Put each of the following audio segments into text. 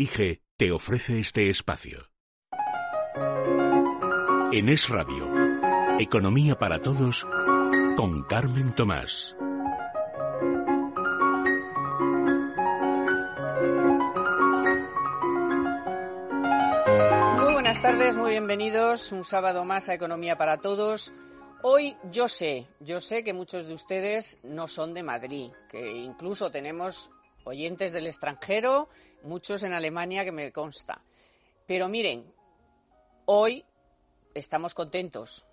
IG te ofrece este espacio. En Es Radio, Economía para Todos, con Carmen Tomás. Muy buenas tardes, muy bienvenidos un sábado más a Economía para Todos. Hoy yo sé, yo sé que muchos de ustedes no son de Madrid, que incluso tenemos oyentes del extranjero muchos en Alemania que me consta. Pero miren, hoy estamos contentos.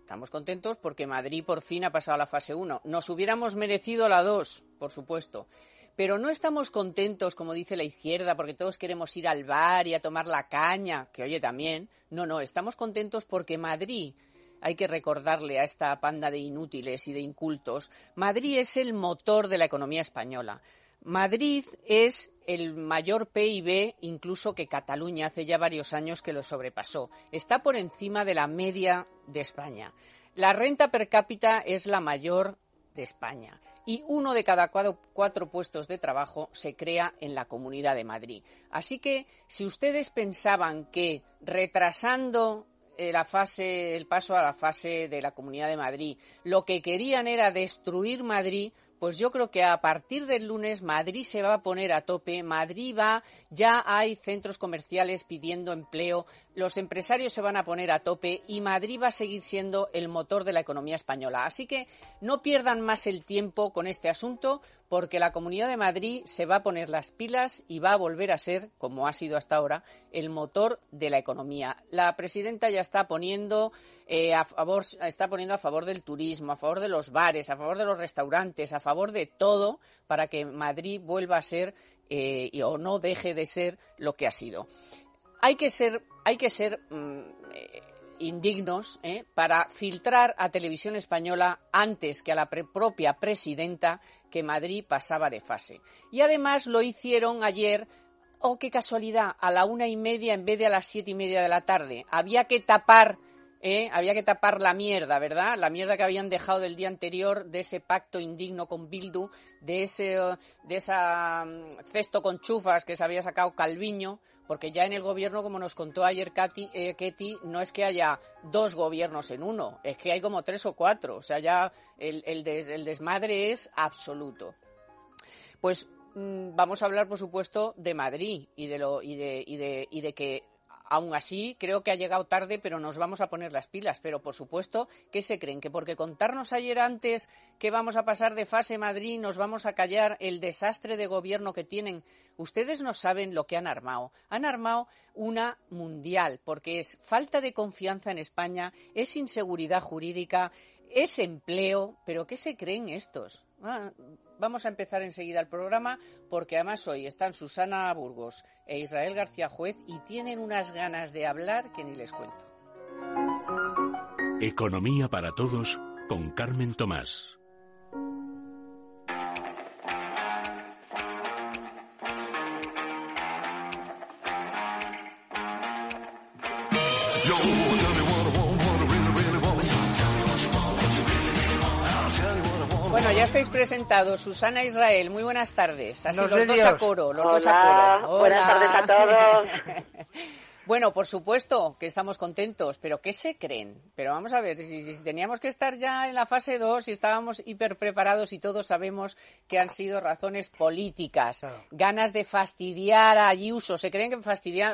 Estamos contentos porque Madrid por fin ha pasado a la fase 1. Nos hubiéramos merecido la 2, por supuesto. Pero no estamos contentos, como dice la izquierda, porque todos queremos ir al bar y a tomar la caña, que oye también. No, no, estamos contentos porque Madrid, hay que recordarle a esta panda de inútiles y de incultos, Madrid es el motor de la economía española. Madrid es el mayor PIB incluso que Cataluña hace ya varios años que lo sobrepasó. Está por encima de la media de España. La renta per cápita es la mayor de España y uno de cada cuatro, puestos de trabajo se crea en la Comunidad de Madrid. Así que si ustedes pensaban que retrasando eh, la fase, el paso a la fase de la Comunidad de Madrid, lo que querían era destruir Madrid, pues yo creo que a partir del lunes Madrid se va a poner a tope, Madrid va, ya hay centros comerciales pidiendo empleo, los empresarios se van a poner a tope y Madrid va a seguir siendo el motor de la economía española. Así que no pierdan más el tiempo con este asunto porque la Comunidad de Madrid se va a poner las pilas y va a volver a ser, como ha sido hasta ahora, el motor de la economía. La presidenta ya está poniendo eh, a favor, del turismo, a favor de los bares, a favor de los restaurantes, a favor de todo para que Madrid vuelva a ser eh, o no deje de ser lo que ha sido. Hay que ser, mm, eh, indignos para filtrar a Televisión Española antes que a la propia presidenta que Madrid pasaba de fase. Y además lo hicieron ayer, oh qué casualidad, a la una y media en vez de a las siete y media de la tarde. Había que tapar ¿Eh? había que tapar la mierda, ¿verdad? La mierda que habían dejado del día anterior de ese pacto indigno con Bildu, de ese de esa mm, cesto con chufas que se había sacado Calviño, porque ya en el gobierno, como nos contó ayer Katy, eh, no es que haya dos gobiernos en uno, es que hay como tres o cuatro, o sea, ya el, el, el desmadre es absoluto. Pues mm, vamos a hablar, por supuesto, de Madrid y de, lo, y de, y de, y de que Aún así, creo que ha llegado tarde, pero nos vamos a poner las pilas. Pero, por supuesto, ¿qué se creen? ¿Que porque contarnos ayer antes que vamos a pasar de fase Madrid nos vamos a callar el desastre de gobierno que tienen? Ustedes no saben lo que han armado. Han armado una mundial, porque es falta de confianza en España, es inseguridad jurídica, es empleo. ¿Pero qué se creen estos? Ah, vamos a empezar enseguida el programa porque además hoy están Susana Burgos e Israel García Juez y tienen unas ganas de hablar que ni les cuento. Economía para todos con Carmen Tomás. Bueno, ya estáis presentados. Susana Israel, muy buenas tardes. Así los dos a coro, los dos a coro. Buenas tardes a todos. Bueno, por supuesto que estamos contentos, pero ¿qué se creen? Pero vamos a ver, si, teníamos que estar ya en la fase 2 y estábamos hiper preparados y todos sabemos que han sido razones políticas, ganas de fastidiar a Ayuso. ¿Se creen que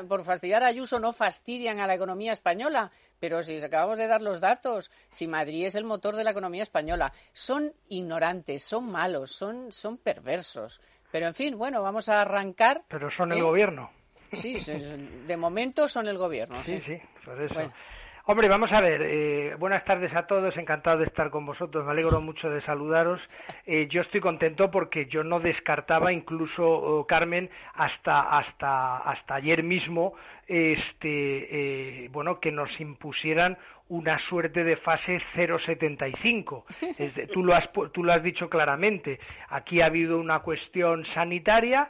por fastidiar a Ayuso no fastidian a la economía española? Pero si acabamos de dar los datos, si Madrid es el motor de la economía española, son ignorantes, son malos, son, son perversos. Pero en fin, bueno, vamos a arrancar. Pero son el ¿eh? gobierno. Sí, de momento son el gobierno. Sí, sí, eso. Hombre, vamos a ver. Eh, buenas tardes a todos. Encantado de estar con vosotros. Me alegro mucho de saludaros. Eh, yo estoy contento porque yo no descartaba, incluso oh, Carmen, hasta hasta hasta ayer mismo, este, eh, bueno, que nos impusieran una suerte de fase 0,75. tú, lo has, tú lo has dicho claramente. Aquí ha habido una cuestión sanitaria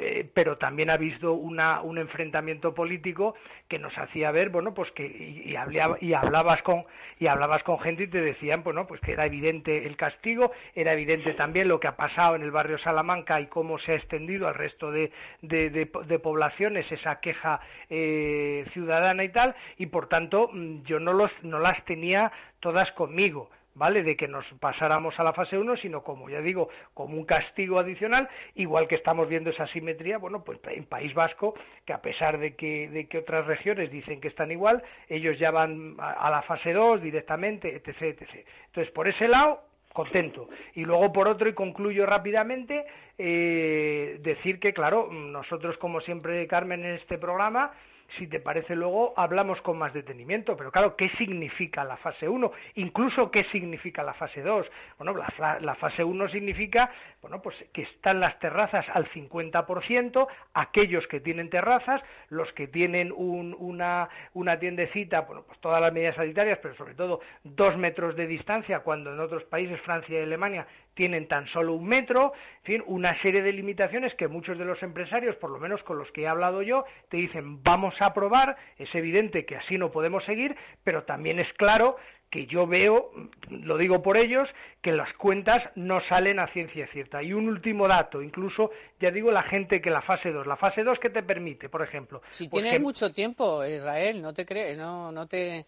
eh, pero también ha habido una, un enfrentamiento político que nos hacía ver, bueno, pues que y, y, hablabas con y hablabas con gente y te decían, bueno, pues que era evidente el castigo, era evidente también lo que ha pasado en el barrio Salamanca y cómo se ha extendido al resto de, de, poblaciones esa queja eh, ciudadana y tal, y por tanto mm, yo no los no las tenía todas conmigo ¿vale? De que nos pasáramos a la fase 1, sino como ya digo, como un castigo adicional, igual que estamos viendo esa simetría, bueno, pues en País Vasco, que a pesar de que, de que otras regiones dicen que están igual, ellos ya van a, la fase 2 directamente, etc, etc. Entonces, por ese lado, contento. Y luego, por otro, y concluyo rápidamente, eh, decir que, claro, nosotros, como siempre, Carmen, en este programa, si te parece luego hablamos con más detenimiento, pero claro, ¿qué significa la fase 1? Incluso qué significa la fase 2? Bueno, la, la fase 1 significa, bueno, pues que están las terrazas al 50%, aquellos que tienen terrazas, los que tienen un, una, una tiendecita, bueno, pues todas las medidas sanitarias, pero sobre todo dos metros de distancia, cuando en otros países, Francia y Alemania, tienen tan solo un metro, en fin, una serie de limitaciones que muchos de los empresarios, por lo menos con los que he hablado yo, te dicen vamos a probar, es evidente que así no podemos seguir, pero también es claro que yo veo, lo digo por ellos, que las cuentas no salen a ciencia cierta. Y un último dato, incluso, ya digo, la gente que la fase 2, la fase 2 que te permite, por ejemplo. Si pues tienes mucho tiempo, Israel, no te crees, no, no te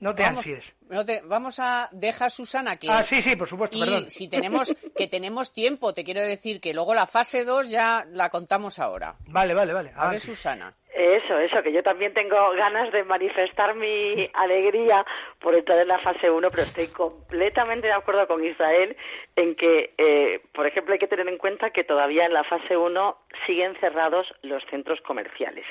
no te vamos, ansies. vamos a deja Susana que Ah, sí, sí, por supuesto, y Si tenemos que tenemos tiempo, te quiero decir que luego la fase 2 ya la contamos ahora. Vale, vale, vale. A ver, Susana. Eso, eso, que yo también tengo ganas de manifestar mi alegría por entrar en la fase 1, pero estoy completamente de acuerdo con Israel en que, eh, por ejemplo, hay que tener en cuenta que todavía en la fase 1 siguen cerrados los centros comerciales.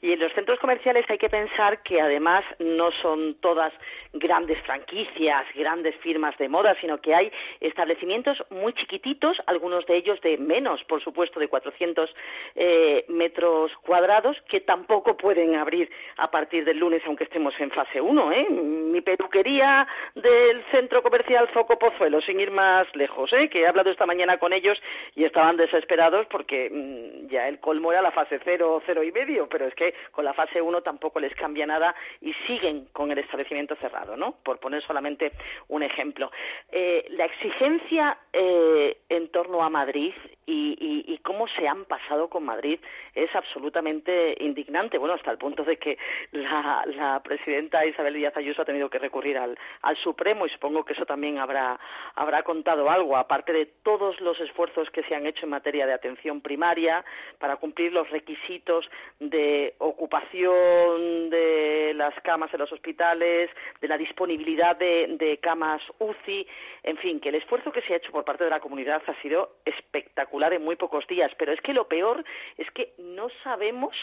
Y en los centros comerciales hay que pensar que además no son todas grandes franquicias, grandes firmas de moda, sino que hay establecimientos muy chiquititos, algunos de ellos de menos, por supuesto, de 400 eh, metros cuadrados, que tampoco pueden abrir a partir del lunes, aunque estemos en fase 1. ¿eh? Mi peluquería del centro comercial Zoco Pozuelo, sin ir más lejos, ¿eh? que he hablado esta mañana con ellos y estaban desesperados porque mm, ya el colmo era la fase 0, cero y medio, pero es que con la fase 1 tampoco les cambia nada y siguen con el establecimiento cerrado, ¿no? Por poner solamente un ejemplo. Eh, la exigencia eh, en torno a Madrid y, y, cómo se han pasado con Madrid es absolutamente indignante, bueno, hasta el punto de que la, presidenta Isabel Díaz Ayuso ha tenido que recurrir al, al Supremo y supongo que eso también habrá, habrá contado algo, aparte de todos los esfuerzos que se han hecho en materia de atención primaria para cumplir los requisitos de ocupación de las camas en los hospitales, de la disponibilidad de, de camas UCI, en fin, que el esfuerzo que se ha hecho por parte de la comunidad ha sido espectacular en muy pocos días, pero es que lo peor es que no sabemos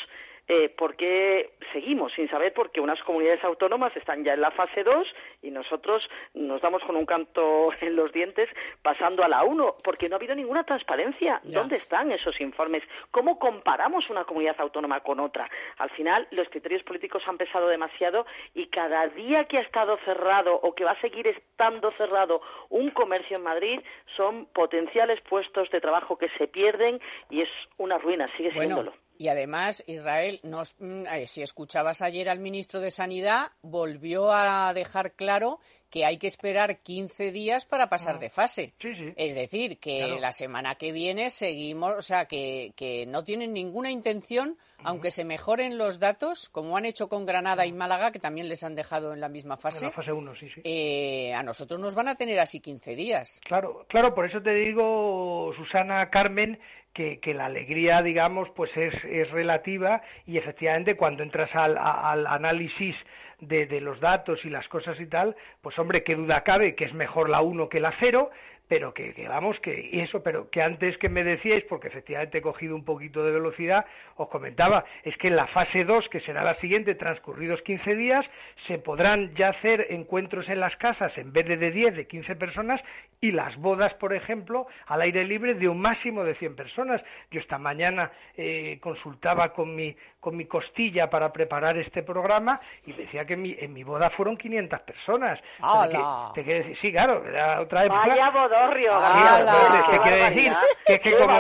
eh, por qué seguimos sin saber porque unas comunidades autónomas están ya en la fase 2 y nosotros nos damos con un canto en los dientes pasando a la 1 porque no ha habido ninguna transparencia. ¿Dónde están esos informes? ¿Cómo comparamos una comunidad autónoma con otra? Al final los criterios políticos han pesado demasiado y cada día que ha estado cerrado o que va a seguir estando cerrado un comercio en Madrid son potenciales puestos de trabajo que se pierden y es una ruina, sigue siéndolo. Y además, Israel, mm, eh, si escuchabas ayer al ministro de Sanidad, volvió a dejar claro que hay que esperar 15 días para pasar ah. de fase. Es decir, que la semana que viene seguimos, o sea, que, que no tienen ninguna intención, aunque se mejoren los datos, como han hecho con Granada y Málaga, que también les han dejado en la misma fase. la fase 1, sí, sí. Eh, a nosotros nos van a tener así 15 días. Claro, claro, por eso te digo, Susana, Carmen, que, la alegría, digamos, pues es, es relativa y efectivamente cuando entras al, al análisis de, de, los datos y las cosas y tal, pues hombre, qué duda cabe que es mejor la 1 que la 0, pero que, vamos, que eso, pero que antes que me decíais, porque efectivamente he cogido un poquito de velocidad, os comentaba, es que en la fase 2, que será la siguiente, transcurridos 15 días, se podrán ya hacer encuentros en las casas en vez de de 10, de 15 personas, y las bodas, por ejemplo, al aire libre de un máximo de 100 personas. Yo esta mañana eh, consultaba con mi, con mi costilla para preparar este programa y decía que en mi, en mi boda fueron 500 personas. te quiere decir, sí, claro, era otra época. Vaya bodorrio, te quiere decir que es que como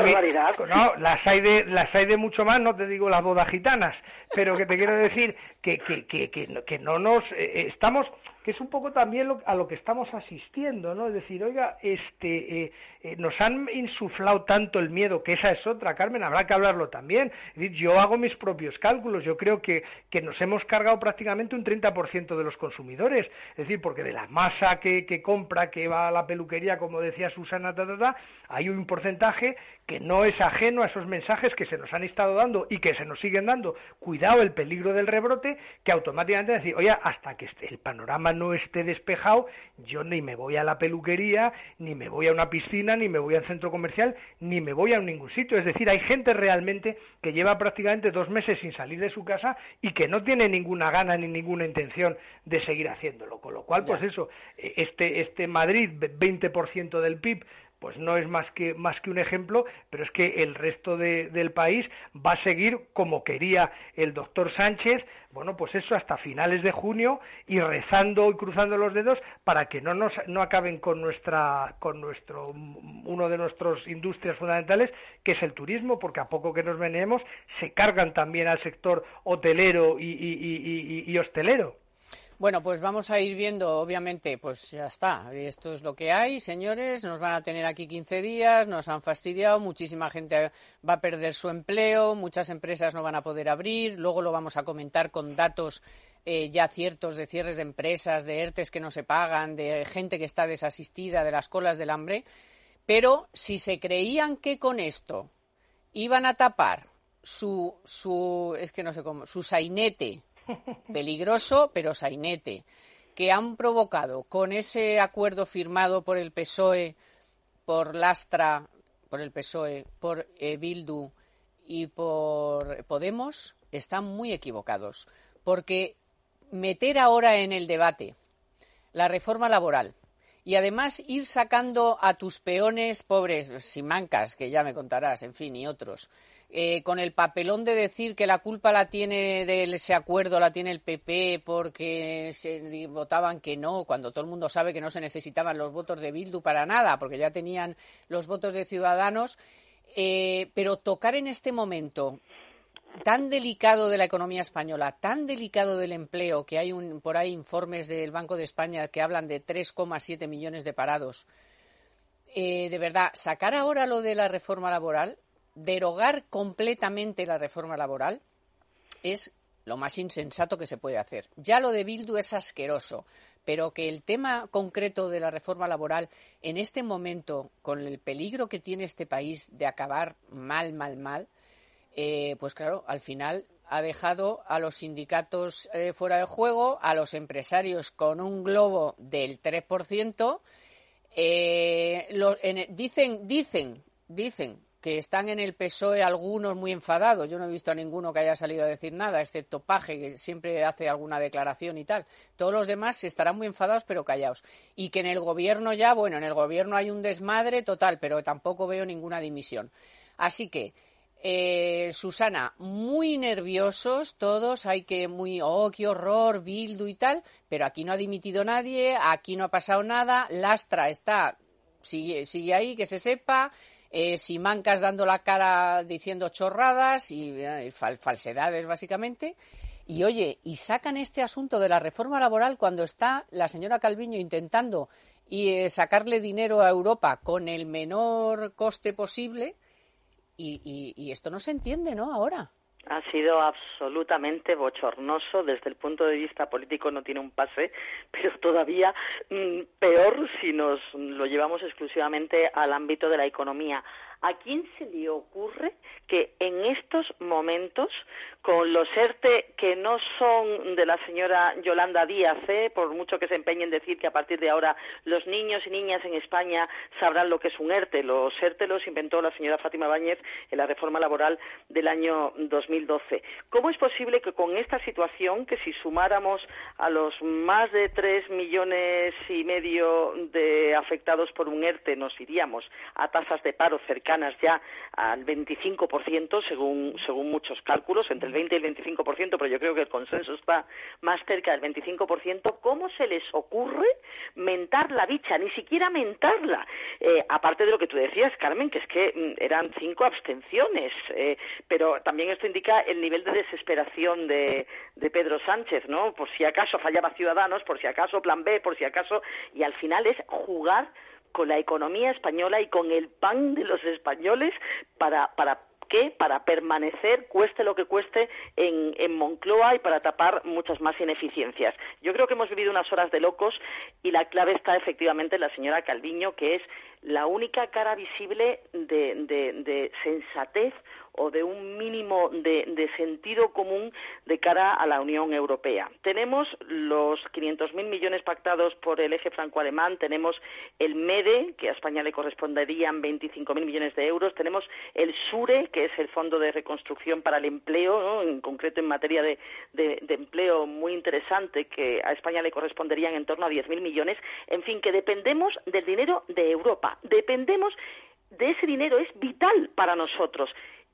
no, las hay de las hay de mucho más, no te digo las bodas gitanas, pero que te quiero decir que que que que, que no nos eh, estamos es un poco también a lo que estamos asistiendo, ¿no? Es decir, oiga, este, eh, eh, nos han insuflado tanto el miedo, que esa es otra, Carmen, habrá que hablarlo también. Es decir, yo hago mis propios cálculos, yo creo que, que nos hemos cargado prácticamente un 30% de los consumidores, es decir, porque de la masa que, que compra, que va a la peluquería, como decía Susana, ta, hay un porcentaje que no es ajeno a esos mensajes que se nos han estado dando y que se nos siguen dando, cuidado el peligro del rebrote, que automáticamente decir, oye, hasta que el panorama no esté despejado, yo ni me voy a la peluquería, ni me voy a una piscina, ni me voy al centro comercial, ni me voy a ningún sitio. Es decir, hay gente realmente que lleva prácticamente dos meses sin salir de su casa y que no tiene ninguna gana ni ninguna intención de seguir haciéndolo. Con lo cual, pues eso, e, este, este Madrid, 20% del PIB, pues no es más que, más que un ejemplo, pero es que el resto del país va a seguir como quería el doctor Sánchez, bueno, pues eso hasta finales de junio y rezando y cruzando los dedos para que no nos no acaben con nuestra con nuestro uno de nuestros industrias fundamentales que es el turismo, porque a poco que nos venemos se cargan también al sector hotelero y hostelero. Bueno, pues vamos a ir viendo, obviamente, pues ya está. Esto es lo que hay, señores. Nos van a tener aquí 15 días, nos han fastidiado, muchísima gente va a perder su empleo, muchas empresas no van a poder abrir. Luego lo vamos a comentar con datos eh, ya ciertos de cierres de empresas, de ERTES que no se pagan, de gente que está desasistida, de las colas del hambre. Pero si se creían que con esto iban a tapar su, su es que no sé cómo, su sainete peligroso pero sainete, que han provocado con ese acuerdo firmado por el PSOE, por Lastra, por el PSOE, por eh, Bildu y por Podemos, están muy equivocados. Porque meter ahora en el debate la reforma laboral y además ir sacando a tus peones pobres, Simancas, que ya me contarás, en fin, y otros, eh, con el papelón de decir que la culpa la tiene de ese acuerdo, la tiene el PP porque se votaban que no, cuando todo el mundo sabe que no se necesitaban los votos de Bildu para nada, porque ya tenían los votos de Ciudadanos. Eh, pero tocar en este momento tan delicado de la economía española, tan delicado del empleo, que hay un, por ahí informes del Banco de España que hablan de 3,7 millones de parados, eh, de verdad, sacar ahora lo de la reforma laboral derogar completamente la reforma laboral es lo más insensato que se puede hacer. Ya lo de Bildu es asqueroso, pero que el tema concreto de la reforma laboral en este momento, con el peligro que tiene este país de acabar mal, mal, mal, eh, pues claro, al final ha dejado a los sindicatos eh, fuera de juego, a los empresarios con un globo del 3%. Eh, dicen, dicen, dicen que están en el PSOE algunos muy enfadados. Yo no he visto a ninguno que haya salido a decir nada, excepto Paje, que siempre hace alguna declaración y tal. Todos los demás estarán muy enfadados, pero callados. Y que en el gobierno ya, bueno, en el gobierno hay un desmadre total, pero tampoco veo ninguna dimisión. Así que, eh, Susana, muy nerviosos todos, hay que muy, oh, qué horror, Bildu y tal, pero aquí no ha dimitido nadie, aquí no ha pasado nada, Lastra está, sigue, sigue ahí, que se sepa, eh, Simancas dando la cara diciendo chorradas y eh, falsedades básicamente. Y oye, y sacan este asunto de la reforma laboral cuando está la señora Calviño intentando y, eh, sacarle dinero a Europa con el menor coste posible. Y, y esto no se entiende, ¿no? Ahora ha sido absolutamente bochornoso. Desde el punto de vista político no tiene un pase pero todavía mm, peor si nos lo llevamos exclusivamente al ámbito de la economía ¿A quién se le ocurre que en estos momentos, con los ERTE que no son de la señora Yolanda Díaz, ¿eh? por mucho que se empeñe en decir que a partir de ahora los niños y niñas en España sabrán lo que es un ERTE, los ERTE los inventó la señora Fátima Báñez en la reforma laboral del año 2012. ¿Cómo es posible que con esta situación, que si sumáramos a los más de tres millones y medio de afectados por un ERTE, nos iríamos a tasas de paro cercanas ya al 25%, según, según muchos cálculos, entre el 20 y el 25%, pero yo creo que el consenso está más cerca del 25%, ¿cómo se les ocurre mentar la bicha? Ni siquiera mentarla. Eh, aparte de lo que tú decías, Carmen, que es que mm, eran cinco abstenciones, eh, pero también esto indica el nivel de desesperación de, de Pedro Sánchez, ¿no? Por si acaso fallaba Ciudadanos, por si acaso Plan B, por si acaso, y al final es jugar con la economía española y con el pan de los españoles para, para ¿qué? Para permanecer, cueste lo que cueste, en, en, Moncloa y para tapar muchas más ineficiencias. Yo creo que hemos vivido unas horas de locos y la clave está efectivamente en la señora Calviño, que es la única cara visible de, de, de sensatez o de un mínimo de, sentido común de cara a la Unión Europea. Tenemos los 500.000 millones pactados por el eje franco-alemán, tenemos el MEDE, que a España le corresponderían 25.000 millones de euros, tenemos el SURE, que es el Fondo de Reconstrucción para el Empleo, en concreto en materia de, de, empleo muy interesante, que a España le corresponderían en torno a 10.000 millones. En fin, que dependemos del dinero de Europa, dependemos de ese dinero, es vital para nosotros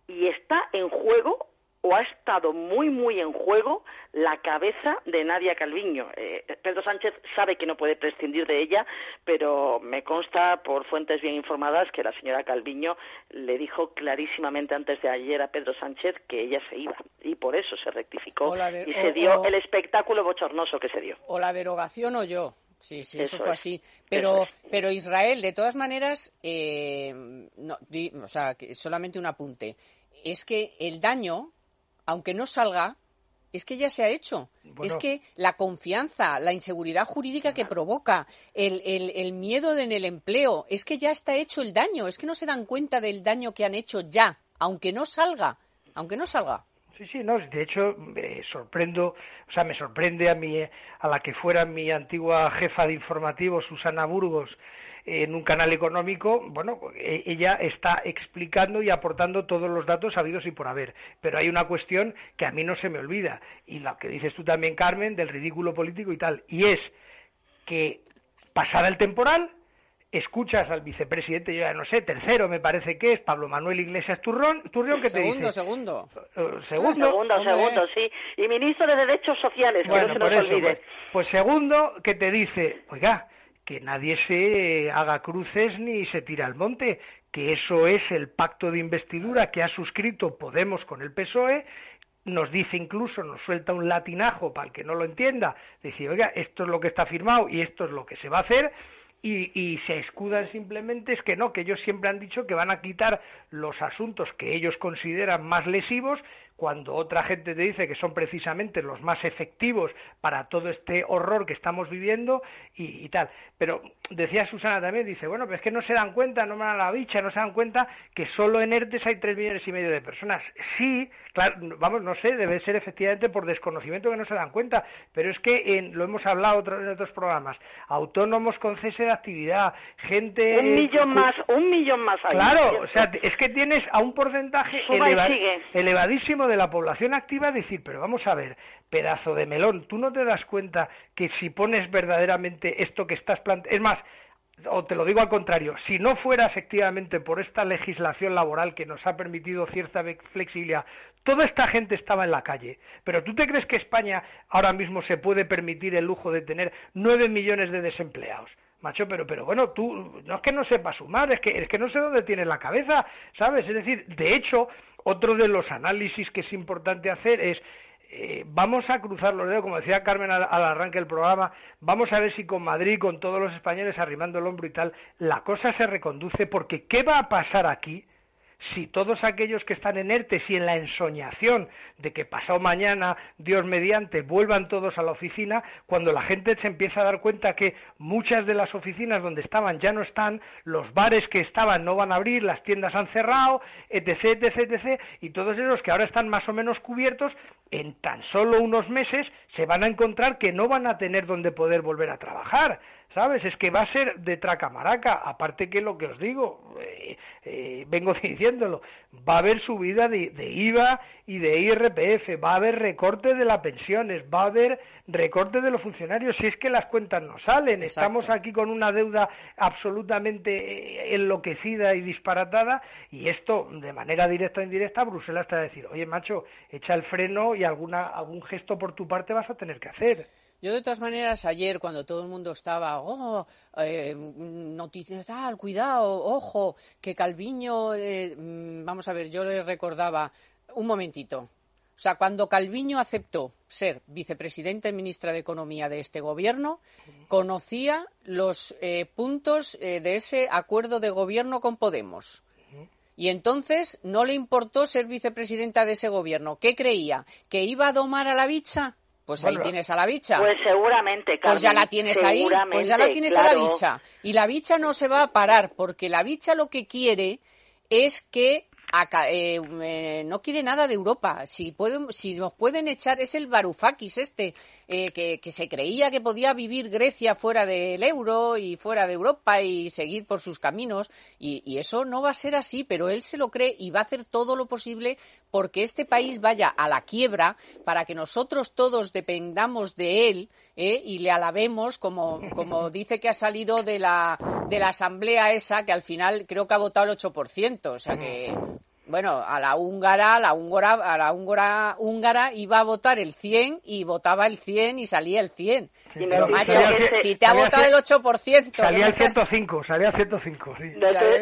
y está en juego o ha estado muy, muy en juego la cabeza de Nadia Calviño. Eh, Pedro Sánchez sabe que no puede prescindir de ella, pero me consta por fuentes bien informadas que la señora Calviño le dijo clarísimamente antes de ayer a Pedro Sánchez que ella se iba y por eso se rectificó y se dio el espectáculo bochornoso que se dio. O la derogación o yo. Sí, sí, eso, fue así. Pero, pero Israel, de todas maneras, eh, no, o sea, solamente un apunte es que el daño, aunque no salga, es que ya se ha hecho. es que la confianza, la inseguridad jurídica que provoca, el, el, el, miedo en el empleo, es que ya está hecho el daño. Es que no se dan cuenta del daño que han hecho ya, aunque no salga, aunque no salga. Sí, sí, no, de hecho me sorprendo, o sea, me sorprende a mí, a la que fuera mi antigua jefa de informativo, Susana Burgos, en un canal económico, bueno, e, ella está explicando y aportando todos los datos habidos y por haber. Pero hay una cuestión que a mí no se me olvida, y la que dices tú también, Carmen, del ridículo político y tal, y es que pasada el temporal, escuchas al vicepresidente, yo ya no sé, tercero me parece que es, Pablo Manuel Iglesias Turrón, Turrión, ¿qué te dice? Segundo, segundo. Segundo, segundo, sí. Y ministro de Derechos Sociales, que no se nos olvide. Pues, pues segundo, que te dice, oiga, que nadie se haga cruces ni se tire al monte, que eso es el pacto de investidura que ha suscrito Podemos con el PSOE, nos dice incluso, nos suelta un latinajo para el que no lo entienda, decir, oiga, esto es lo que está firmado y esto es lo que se va a hacer, y, y, se escudan simplemente es que no, que ellos siempre han dicho que van a quitar los asuntos que ellos consideran más lesivos cuando otra gente te dice que son precisamente los más efectivos para todo este horror que estamos viviendo y, tal. Pero decía Susana también, dice, bueno, pero es que no se dan cuenta, no me dan la bicha, no se dan cuenta que solo en ERTES hay tres millones y medio de personas. Sí, claro, vamos, no sé, debe ser efectivamente por desconocimiento que no se dan cuenta, pero es que en, lo hemos hablado en otros programas, autónomos con cese de actividad, gente... Un millón más, un millón más. claro, o sea, es que tienes a un porcentaje elevadísimo de la población activa decir, pero vamos a ver, pedazo de melón, tú no te das cuenta que si pones verdaderamente esto que estás planteando, es más, o te lo digo al contrario, si no fuera efectivamente por esta legislación laboral que nos ha permitido cierta flexibilidad, toda esta gente estaba en la calle. Pero ¿tú te crees que España ahora mismo se puede permitir el lujo de tener nueve millones de desempleados? Macho, pero, pero bueno, tú no es que no sepas sumar, es que, es que no sé dónde tienes la cabeza, ¿sabes? Es decir, de hecho, otro de los análisis que es importante hacer es eh, vamos a cruzar los dedos, como decía Carmen al, arranque del programa, vamos a ver si con Madrid, con todos los españoles arrimando el hombro y tal, la cosa se reconduce, porque ¿qué va a pasar aquí si todos aquellos que están en ERTE, si en la ensoñación de que pasado mañana, Dios mediante, vuelvan todos a la oficina, cuando la gente se empieza a dar cuenta que muchas de las oficinas donde estaban ya no están, los bares que estaban no van a abrir, las tiendas han cerrado, etc., etc., etc., y todos esos que ahora están más o menos cubiertos, en tan solo unos meses se van a encontrar que no van a tener donde poder volver a trabajar. ¿Sabes? Es que va a ser de tracamaraca, aparte que lo que os digo, eh, eh, vengo diciéndolo, va a haber subida de, IVA y de IRPF, va a haber recorte de las pensiones, va a haber recorte de los funcionarios, si es que las cuentas no salen, estamos aquí con una deuda absolutamente eh, enloquecida y disparatada, y esto, de manera directa o indirecta, Bruselas te va a decir, oye macho, echa el freno y alguna, algún gesto por tu parte vas a tener que hacer. Yo, de todas maneras, ayer, cuando todo el mundo estaba, oh, eh, noticias, tal, cuidado, ojo, que Calviño, eh, mm, vamos a ver, yo le recordaba, un momentito. O sea, cuando Calviño aceptó ser vicepresidente y ministra de Economía de este gobierno, conocía los eh, puntos de ese acuerdo de gobierno con Podemos. Y entonces no le importó ser vicepresidenta de ese gobierno. ¿Qué creía? ¿Que iba a domar a la bicha? Pues ahí tienes a la bicha. Pues seguramente, Carmen, Pues ya la tienes ahí, pues ya la tienes a la bicha. Y la bicha no se va a parar, porque la bicha lo que quiere es que eh, eh, no quiere nada de Europa. Si, pueden, si nos pueden echar, es el Varoufakis este, eh, que, que, se creía que podía vivir Grecia fuera del euro y fuera de Europa y seguir por sus caminos. Y, y, eso no va a ser así, pero él se lo cree y va a hacer todo lo posible porque este país vaya a la quiebra para que nosotros todos dependamos de él y le alabemos como, como dice que ha salido de la, de la asamblea esa que al final creo que ha votado el 8%. O sea que bueno, a la húngara, la húngara, a la húngara, húngara iba a votar el 100 y votaba el 100 y salía el 100. Pero macho, si te ha votado el 8%... Salía el 105, salía el 105, sí.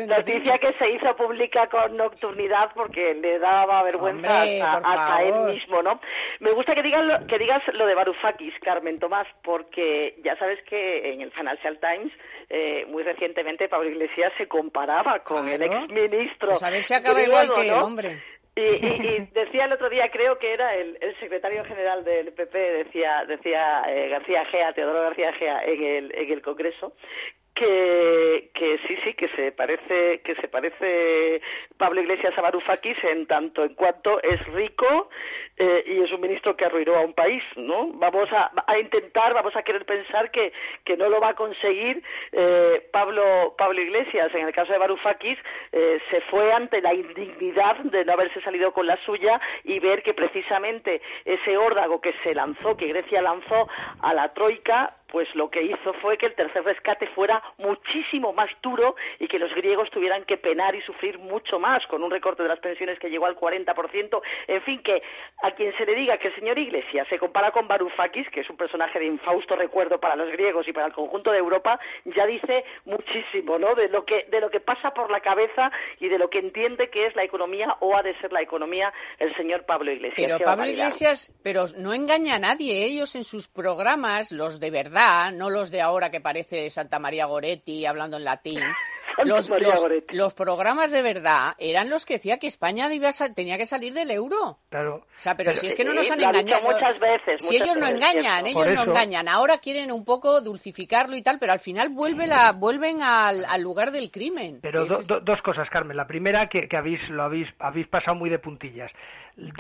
Noticia que se hizo pública con nocturnidad porque le daba vergüenza a, él mismo, ¿no? Me gusta que digas, lo, que digas lo de Varoufakis, Carmen Tomás, porque ya sabes que en el Financial Times eh, muy recientemente Pablo Iglesias se comparaba con el exministro. Pues a ver si acaba igual que el hombre. Y, decía el otro día, creo que era el, secretario general del PP, decía, decía eh, García Gea, Teodoro García Gea, en el, en el Congreso, que, que sí, sí, que se parece, que se parece Pablo Iglesias a Varoufakis en tanto en cuanto es rico eh, y es un ministro que arruinó a un país, ¿no? Vamos a, a intentar, vamos a querer pensar que, que no lo va a conseguir eh, Pablo, Pablo Iglesias. En el caso de Varoufakis eh, se fue ante la indignidad de no haberse salido con la suya y ver que precisamente ese órdago que se lanzó, que Grecia lanzó a la Troika, pues lo que hizo fue que el tercer rescate fuera muchísimo más duro y que los griegos tuvieran que penar y sufrir mucho más, con un recorte de las pensiones que llegó al 40%. En fin, que a quien se le diga que el señor Iglesias se compara con Varoufakis, que es un personaje de infausto recuerdo para los griegos y para el conjunto de Europa, ya dice muchísimo, ¿no? De lo que, de lo que pasa por la cabeza y de lo que entiende que es la economía o ha de ser la economía el señor Pablo Iglesias. Pero Pablo Iglesias, pero no engaña a nadie. Ellos en sus programas, los de verdad, no los de ahora que parece Santa María Goretti hablando en latín. Los, los, programas de verdad eran los que decía que España tenía que salir del euro. Claro. O sea, pero, si es que no nos han engañado. Muchas veces. Si ellos no engañan, ellos no engañan. Ahora quieren un poco dulcificarlo y tal, pero al final vuelve la, vuelven al, lugar del crimen. Pero dos cosas, Carmen. La primera, que, que habéis, lo habéis, habéis pasado muy de puntillas.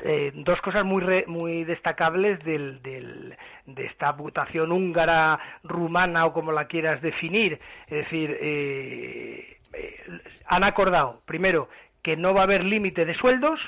Eh, dos cosas muy muy destacables del, del, de esta votación húngara, rumana o como la quieras definir. Es decir, eh, eh, han acordado, primero, que no va a haber límite de sueldos,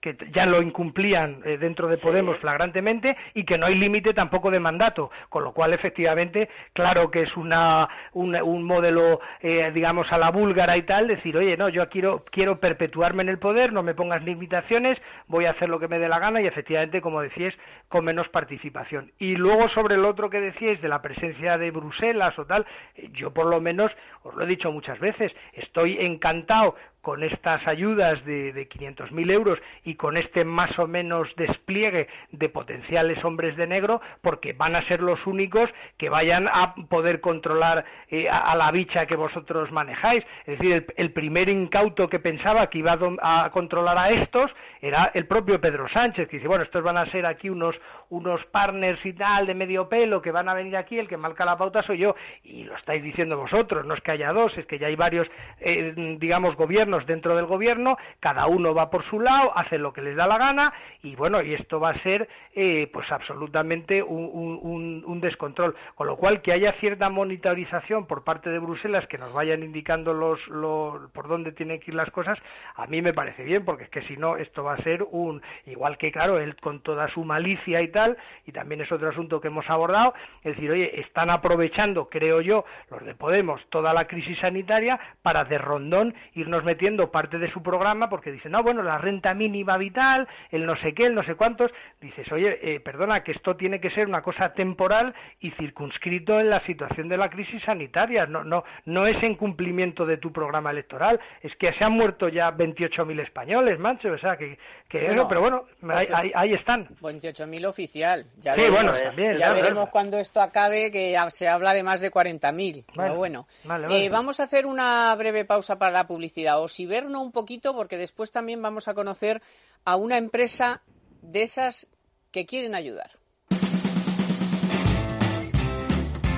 que ya lo incumplían eh, dentro de Podemos flagrantemente y que no hay límite tampoco de mandato, con lo cual efectivamente, claro que es una, un modelo, eh, digamos, a la búlgara y tal, decir, oye, no, yo quiero, quiero perpetuarme en el poder, no me pongas limitaciones, voy a hacer lo que me dé la gana y efectivamente, como decíais, con menos participación. Y luego sobre el otro que decíais de la presencia de Bruselas o tal, yo por lo menos, os lo he dicho muchas veces, estoy encantado con estas ayudas de, de 500.000 euros y con este más o menos despliegue de potenciales hombres de negro, porque van a ser los únicos que vayan a poder controlar eh, a, la bicha que vosotros manejáis. Es decir, el, primer incauto que pensaba que iba a, a, controlar a estos era el propio Pedro Sánchez, que dice, bueno, estos van a ser aquí unos, unos partners y tal de medio pelo que van a venir aquí, el que marca la pauta soy yo, y lo estáis diciendo vosotros, no es que haya dos, es que ya hay varios, eh, digamos, gobiernos dentro del gobierno, cada uno va por su lado, hace lo que les da la gana, y bueno, y esto va a ser, eh, pues absolutamente un, descontrol, con lo cual que haya cierta monitorización por parte de Bruselas que nos vayan indicando los, los por dónde tienen que ir las cosas, a mí me parece bien, porque es que si no, esto va a ser un, igual que claro, él con toda su malicia y tal, y también es otro asunto que hemos abordado, es decir, oye, están aprovechando, creo yo, los de Podemos, toda la crisis sanitaria para de rondón irnos metiendo parte de su programa, porque dicen, no, bueno, la renta mínima vital, el no sé qué, el no sé cuántos, dices, oye, eh, perdona, que esto tiene que ser una cosa temporal y circunscrito en la situación de la crisis sanitaria, no, no, no es en cumplimiento de tu programa electoral, es que se han muerto ya 28.000 españoles, mancho, o sea, que, que pero bueno, ahí, ahí, están. 28.000 oficial, ya sí, bueno, también, ya veremos cuando esto acabe, que se habla de más de 40.000. Pero bueno, eh, vamos a hacer una breve pausa para la publicidad. O si verno un poquito, porque después también vamos a conocer a una empresa de esas que quieren ayudar.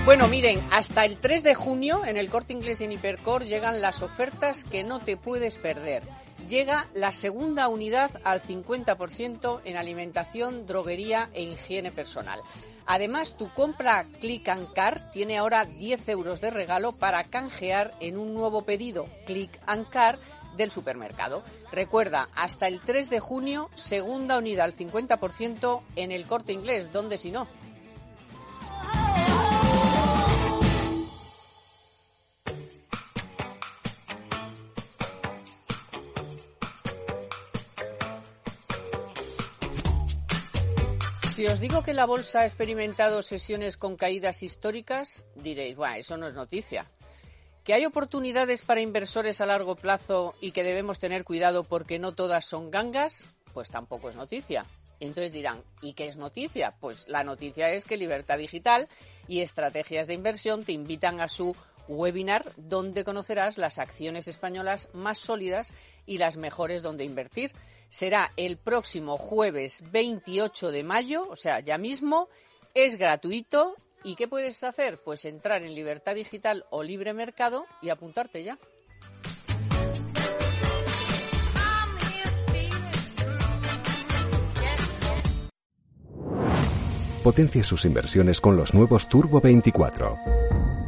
Bueno, miren, hasta el 3 de junio en el Corte Inglés y en Hipercor llegan las ofertas que no te puedes perder. Llega la segunda unidad al 50% en alimentación, droguería e higiene personal. Además, tu compra Click and Car tiene ahora 10 euros de regalo para canjear en un nuevo pedido Click and Car del supermercado. Recuerda, hasta el 3 de junio, segunda unidad al 50% en el corte inglés, donde si no. Si os digo que la bolsa ha experimentado sesiones con caídas históricas, diréis, bueno, eso no es noticia. ¿Que hay oportunidades para inversores a largo plazo y que debemos tener cuidado porque no todas son gangas? Pues tampoco es noticia. Entonces dirán, ¿y qué es noticia? Pues la noticia es que Libertad Digital y Estrategias de Inversión te invitan a su webinar donde conocerás las acciones españolas más sólidas y las mejores donde invertir será el próximo jueves 28 de mayo, o sea, ya mismo, es gratuito. ¿Y qué puedes hacer? Pues entrar en Libertad Digital o Libre Mercado y apuntarte ya. Potencia sus inversiones con los nuevos Turbo 24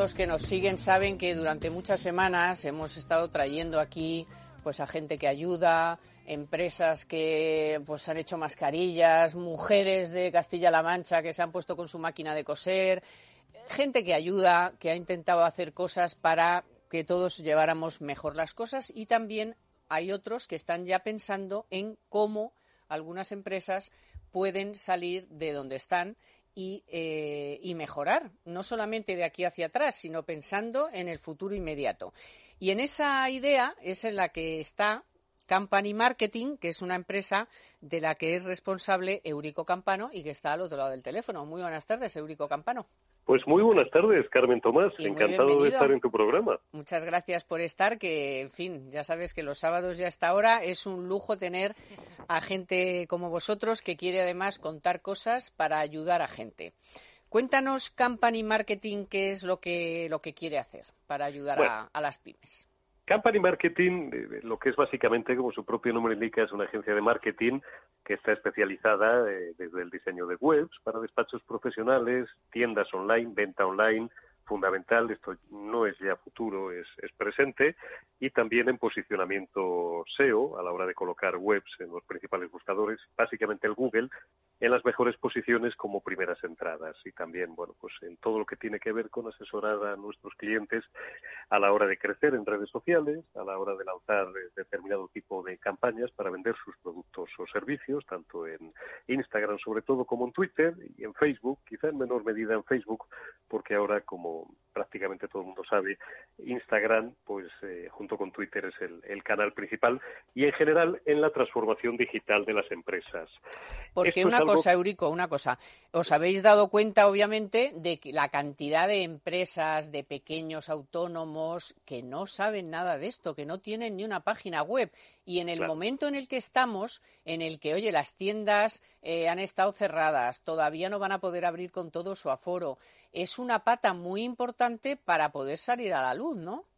Los que nos siguen saben que durante muchas semanas hemos estado trayendo aquí pues a gente que ayuda, empresas que pues han hecho mascarillas, mujeres de Castilla-La Mancha que se han puesto con su máquina de coser, gente que ayuda, que ha intentado hacer cosas para que todos lleváramos mejor las cosas y también hay otros que están ya pensando en cómo algunas empresas pueden salir de donde están eh, y, mejorar, no solamente de aquí hacia atrás, sino pensando en el futuro inmediato. Y en esa idea es en la que está Company Marketing, que es una empresa de la que es responsable Eurico Campano y que está al otro lado del teléfono. Muy buenas tardes, Eurico Campano. Pues muy buenas tardes, Carmen Tomás. Encantado de estar en tu programa. Muchas gracias por estar, que en fin, ya sabes que los sábados ya a esta hora es un lujo tener a gente como vosotros que quiere además contar cosas para ayudar a gente. Cuéntanos Company Marketing qué es lo que, lo que quiere hacer para ayudar a, las pymes. Company Marketing, eh, lo que es básicamente, como su propio nombre indica, es una agencia de marketing que está especializada eh, desde el diseño de webs para despachos profesionales, tiendas online, venta online, fundamental, esto no es ya futuro, es, presente, y también en posicionamiento SEO a la hora de colocar webs en los principales buscadores, básicamente el Google, en las mejores posiciones como primeras entradas. Y también, bueno, pues en todo lo que tiene que ver con asesorar a nuestros clientes a la hora de crecer en redes sociales, a la hora de lanzar determinado tipo de campañas para vender sus productos o servicios, tanto en Instagram sobre todo como en Twitter y en Facebook, quizá en menor medida en Facebook, porque ahora como prácticamente todo el mundo sabe, Instagram, pues eh, junto con Twitter es el, canal principal y en general en la transformación digital de las empresas. Porque una cosa, Eurico, una cosa. Os habéis dado cuenta, obviamente, de que la cantidad de empresas, de pequeños autónomos que no saben nada de esto, que no tienen ni una página web. Y en el momento en el que estamos, en el que, oye, las tiendas eh, han estado cerradas, todavía no van a poder abrir con todo su aforo, es una pata muy importante para poder salir a la luz, ¿no?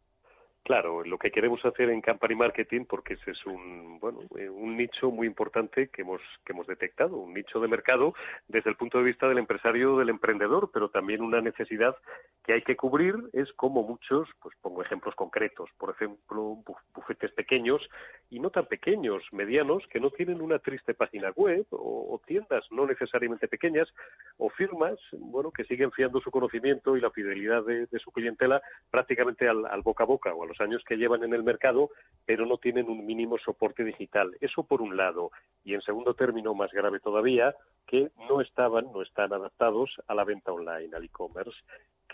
Claro, lo que queremos hacer en Company Marketing, porque ese es un, bueno, eh, un nicho muy importante que hemos, que hemos detectado, un nicho de mercado desde el punto de vista del empresario, del emprendedor, pero también una necesidad que hay que cubrir es como muchos, pues pongo ejemplos concretos, por ejemplo, bufetes pequeños y no tan pequeños, medianos, que no tienen una triste página web o, tiendas no necesariamente pequeñas o firmas, bueno, que siguen fiando su conocimiento y la fidelidad de, su clientela prácticamente al, al boca a boca o a los años que llevan en el mercado, pero no tienen un mínimo soporte digital. Eso por un lado. Y en segundo término, más grave todavía, que no estaban, no están adaptados a la venta online, al e-commerce.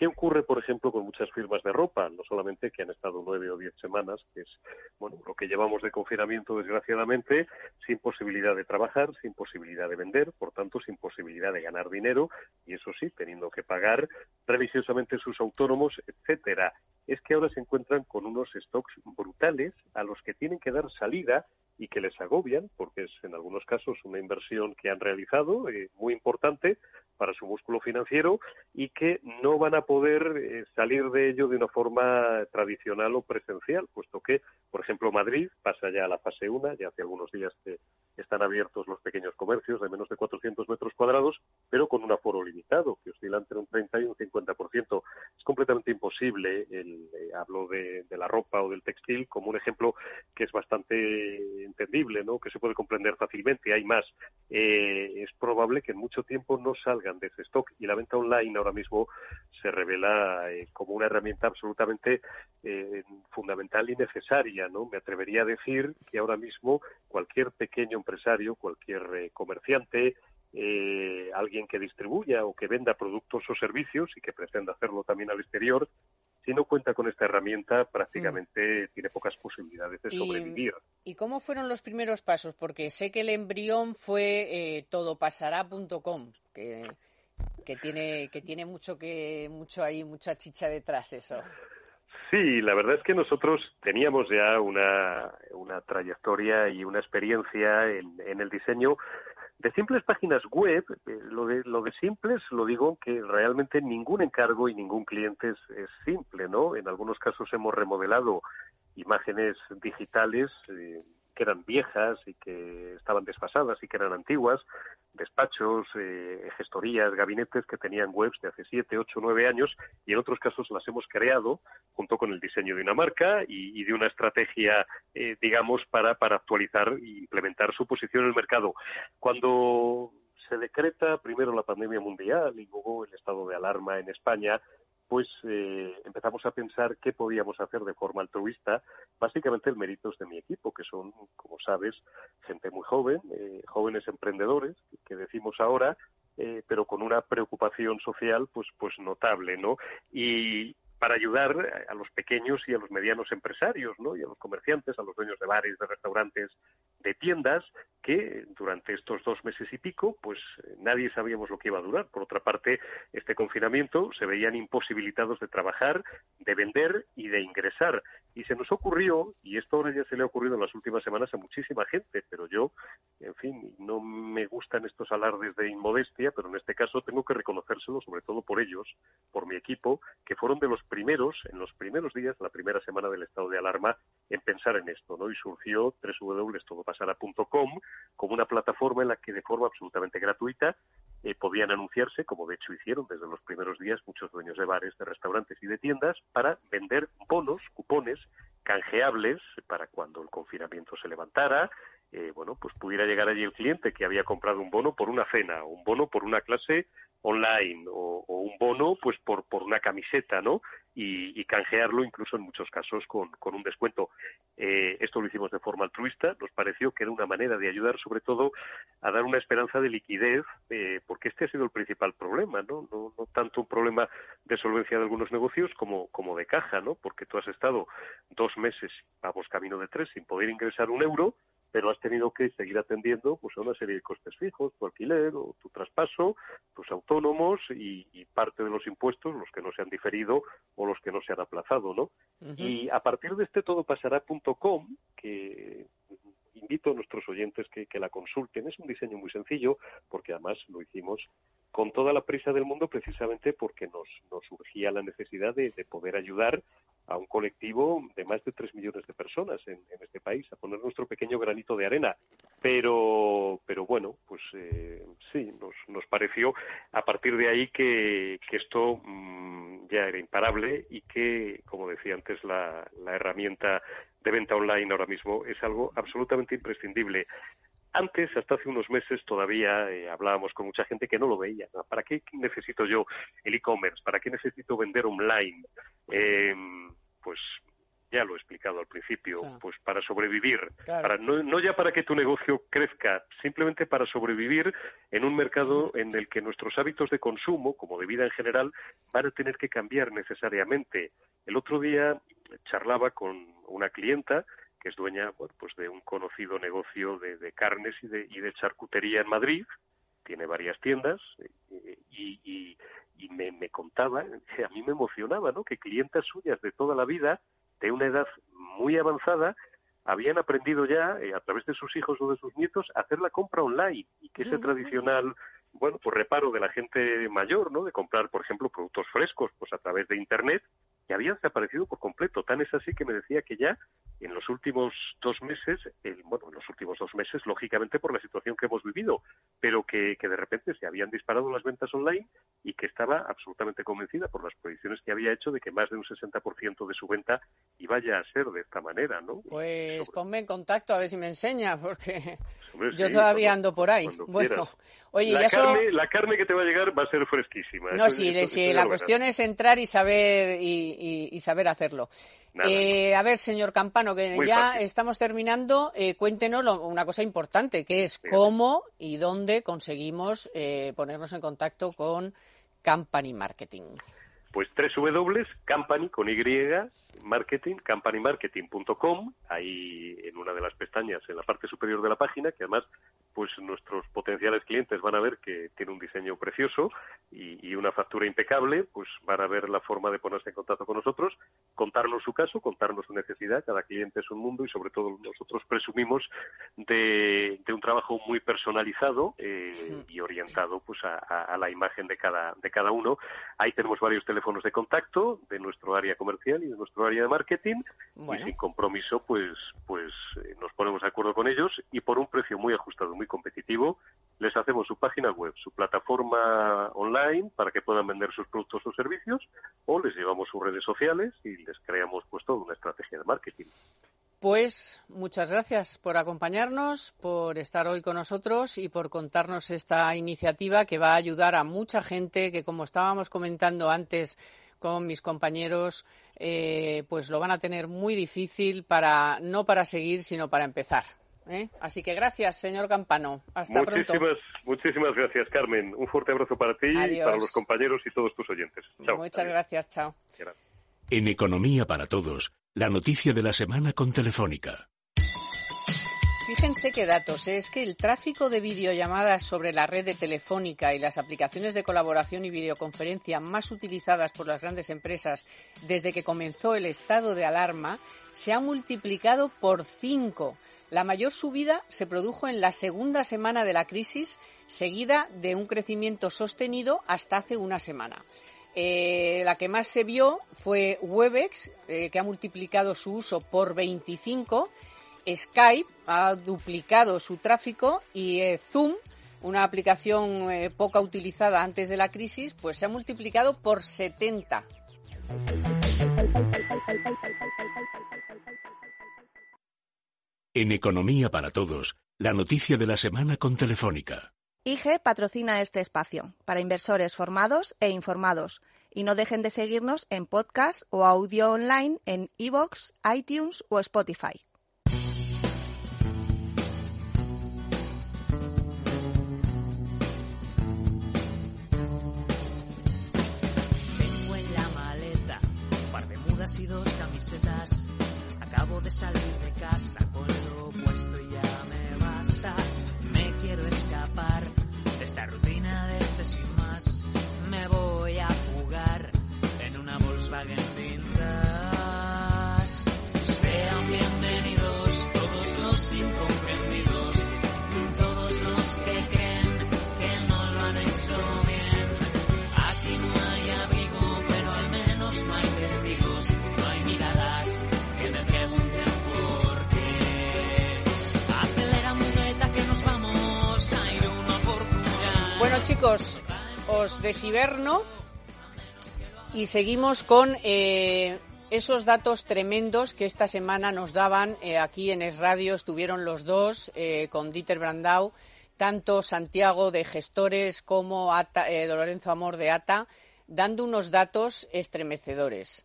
¿Qué ocurre, por ejemplo, con muchas firmas de ropa? No solamente que han estado nueve o diez semanas, que es bueno lo que llevamos de confinamiento, desgraciadamente, sin posibilidad de trabajar, sin posibilidad de vender, por tanto, sin posibilidad de ganar dinero, y eso sí, teniendo que pagar religiosamente sus autónomos, etcétera. Es que ahora se encuentran con unos stocks brutales a los que tienen que dar salida y que les agobian, porque es en algunos casos una inversión que han realizado eh, muy importante para su músculo financiero y que no van a poder eh, salir de ello de una forma tradicional o presencial, puesto que, por ejemplo, Madrid pasa ya a la fase 1, ya hace algunos días están abiertos los pequeños comercios de menos de 400 metros cuadrados, pero con un aforo limitado, que oscila entre un 30 y un 50%. Es completamente imposible, el, eh, hablo de, de la ropa o del textil como un ejemplo que es bastante entendible, ¿no? que se puede comprender fácilmente, hay más, eh, es probable que en mucho tiempo no salgan de ese stock y la venta online ahora mismo se revela eh, como una herramienta absolutamente eh, fundamental y necesaria. ¿no? Me atrevería a decir que ahora mismo cualquier pequeño empresario, cualquier comerciante, alguien que distribuya o que venda productos o servicios y que pretenda hacerlo también al exterior, si no cuenta con esta herramienta, prácticamente mm. tiene pocas posibilidades de sobrevivir. ¿Y cómo fueron los primeros pasos? Porque sé que el embrión fue eh, todopasará.com, que, que tiene que tiene mucho que mucho ahí mucha chicha detrás eso. Sí, la verdad es que nosotros teníamos ya una, una trayectoria y una experiencia en, en el diseño de simples páginas web, eh, lo, de, lo de simples lo digo que realmente ningún encargo y ningún cliente es, simple, ¿no? En algunos casos hemos remodelado imágenes digitales eh, que eran viejas y que estaban desfasadas y que eran antiguas, despachos, eh, gestorías, gabinetes que tenían webs de hace siete, ocho, nueve años y en otros casos las hemos creado junto con el diseño de una marca y, de una estrategia, eh, digamos, para, para actualizar e implementar su posición en el mercado. Cuando se decreta primero la pandemia mundial y luego el estado de alarma en España, pues eh, empezamos a pensar qué podíamos hacer de forma altruista. Básicamente el mérito de mi equipo, que son, como sabes, gente muy joven, eh, jóvenes emprendedores, que decimos ahora, eh, pero con una preocupación social pues pues notable, ¿no? Y, para ayudar a los pequeños y a los medianos empresarios, ¿no? Y a los comerciantes, a los dueños de bares, de restaurantes, de tiendas, que durante estos dos meses y pico, pues nadie sabíamos lo que iba a durar. Por otra parte, este confinamiento se veían imposibilitados de trabajar, de vender y de ingresar. Y se nos ocurrió, y esto ahora ya se le ha ocurrido en las últimas semanas a muchísima gente, pero yo, en fin, no me gustan estos alardes de inmodestia, pero en este caso tengo que reconocérselo, sobre todo por ellos, por mi equipo, que fueron de los primeros, en los primeros días, la primera semana del estado de alarma, en pensar en esto, ¿no? Y surgió www.todopasará.com como una plataforma en la que de forma absolutamente gratuita eh, podían anunciarse, como de hecho hicieron desde los primeros días muchos dueños de bares, de restaurantes y de tiendas, para vender bonos, cupones canjeables para cuando el confinamiento se levantara, eh, bueno, pues pudiera llegar allí el cliente que había comprado un bono por una cena, un bono por una clase online o, un bono pues por, por una camiseta, ¿no? Y, canjearlo incluso en muchos casos con, con un descuento. Eh, esto lo hicimos de forma altruista, nos pareció que era una manera de ayudar sobre todo a dar una esperanza de liquidez, eh, porque este ha sido el principal problema, ¿no? ¿no? No tanto un problema de solvencia de algunos negocios como, como de caja, ¿no? Porque tú has estado dos meses, vamos camino de tres, sin poder ingresar un euro, pero has tenido que seguir atendiendo pues a una serie de costes fijos, tu alquiler o tu traspaso, tus autónomos y, parte de los impuestos, los que no se han diferido o los que no se han aplazado, ¿no? Y a partir de este todopasará.com, que invito a nuestros oyentes que, la consulten, es un diseño muy sencillo, porque además lo hicimos con toda la prisa del mundo precisamente porque nos, nos surgía la necesidad de, de poder ayudar a un colectivo de más de tres millones de personas en, este país, a poner nuestro pequeño granito de arena. Pero, pero bueno, pues eh, sí, nos, nos pareció a partir de ahí que, que esto mm, ya era imparable y que, como decía antes, la, la herramienta de venta online ahora mismo es algo absolutamente imprescindible. Antes, hasta hace unos meses, todavía eh, hablábamos con mucha gente que no lo veía. ¿Para qué necesito yo el e-commerce? ¿Para qué necesito vender online? Eh, pues ya lo he explicado al principio, pues para sobrevivir, para no, no, ya para que tu negocio crezca, simplemente para sobrevivir en un mercado en el que nuestros hábitos de consumo, como de vida en general, van a tener que cambiar necesariamente. El otro día charlaba con una clienta que es dueña bueno, pues de un conocido negocio de, carnes y de, y de charcutería en Madrid, tiene varias tiendas eh, y, y, y me, me, contaba, a mí me emocionaba, ¿no? Que clientas suyas de toda la vida, de una edad muy avanzada, habían aprendido ya, eh, a través de sus hijos o de sus nietos, a hacer la compra online y que ese tradicional, bueno, pues reparo de la gente mayor, ¿no? De comprar, por ejemplo, productos frescos, pues a través de Internet, que habían desaparecido por completo. Tan es así que me decía que ya en los últimos dos meses, bueno, en los últimos dos meses, lógicamente por la situación que hemos vivido, pero que, que de repente se habían disparado las ventas online y que estaba absolutamente convencida por las predicciones que había hecho de que más de un 60% de su venta iba ya a ser de esta manera, ¿no? Pues ponme en contacto a ver si me enseña, porque yo todavía ando por ahí. Bueno, oye, la, carne, la carne que te va a llegar va a ser fresquísima. No, sí, la cuestión es entrar y saber y, saber hacerlo. Eh, a ver, señor Campano, que ya estamos terminando, eh, cuéntenos una cosa importante, que es cómo y dónde conseguimos eh, ponernos en contacto con Company Marketing. Pues www.company con Y marketing, companymarketing.com, ahí en una de las pestañas en la parte superior de la página, que además pues nuestros potenciales clientes van a ver que tiene un diseño precioso y, una factura impecable, pues van a ver la forma de ponerse en contacto con nosotros, contarnos su caso, contarnos su necesidad, cada cliente es un mundo y sobre todo nosotros presumimos de, un trabajo muy personalizado eh, y orientado pues a, la imagen de cada, de cada uno. Ahí tenemos varios teléfonos de contacto de nuestro área comercial y de nuestro área de marketing. Y sin compromiso pues pues eh, nos ponemos de acuerdo con ellos y por un precio muy ajustado muy competitivo les hacemos su página web su plataforma online para que puedan vender sus productos o servicios o les llevamos sus redes sociales y les creamos pues toda una estrategia de marketing pues muchas gracias por acompañarnos, por estar hoy con nosotros y por contarnos esta iniciativa que va a ayudar a mucha gente que, como estábamos comentando antes con mis compañeros, eh, pues lo van a tener muy difícil para no para seguir, sino para empezar. ¿Eh? Así que gracias, señor Campano. Hasta muchísimas, pronto. Muchísimas gracias, Carmen. Un fuerte abrazo para ti, y para los compañeros y todos tus oyentes. Muchas gracias. Chao. En Economía para Todos, la noticia de la semana con Telefónica. fíjense qué datos. ¿eh? Es que el tráfico de videollamadas sobre la red de telefónica y las aplicaciones de colaboración y videoconferencia más utilizadas por las grandes empresas desde que comenzó el estado de alarma se ha multiplicado por cinco. La mayor subida se produjo en la segunda semana de la crisis, seguida de un crecimiento sostenido hasta hace una semana. Eh, la que más se vio fue Webex, eh, que ha multiplicado su uso por 25 Skype ha duplicado su tráfico y eh, Zoom, una aplicación poca utilizada antes de la crisis, pues se ha multiplicado por 70. En Economía para Todos, la noticia de la semana con Telefónica. IGE patrocina este espacio para inversores formados e informados. Y no dejen de seguirnos en podcast o audio online en iVoox, iTunes o Spotify. y dos camisetas. Acabo de salir de casa con lo puesto y ya me basta. Me quiero escapar de esta rutina, de este sin más. Me voy a jugar en una Volkswagen vintage. Sean bienvenidos todos los incomprendidos, todos los que creen que no lo han hecho chicos, os desiberno y seguimos con eh, esos datos tremendos que esta semana nos daban eh, aquí en Es Radio. Estuvieron los dos eh, con Dieter Brandau, tanto Santiago de Gestores como Ata, Lorenzo Amor de ATA, dando unos datos estremecedores.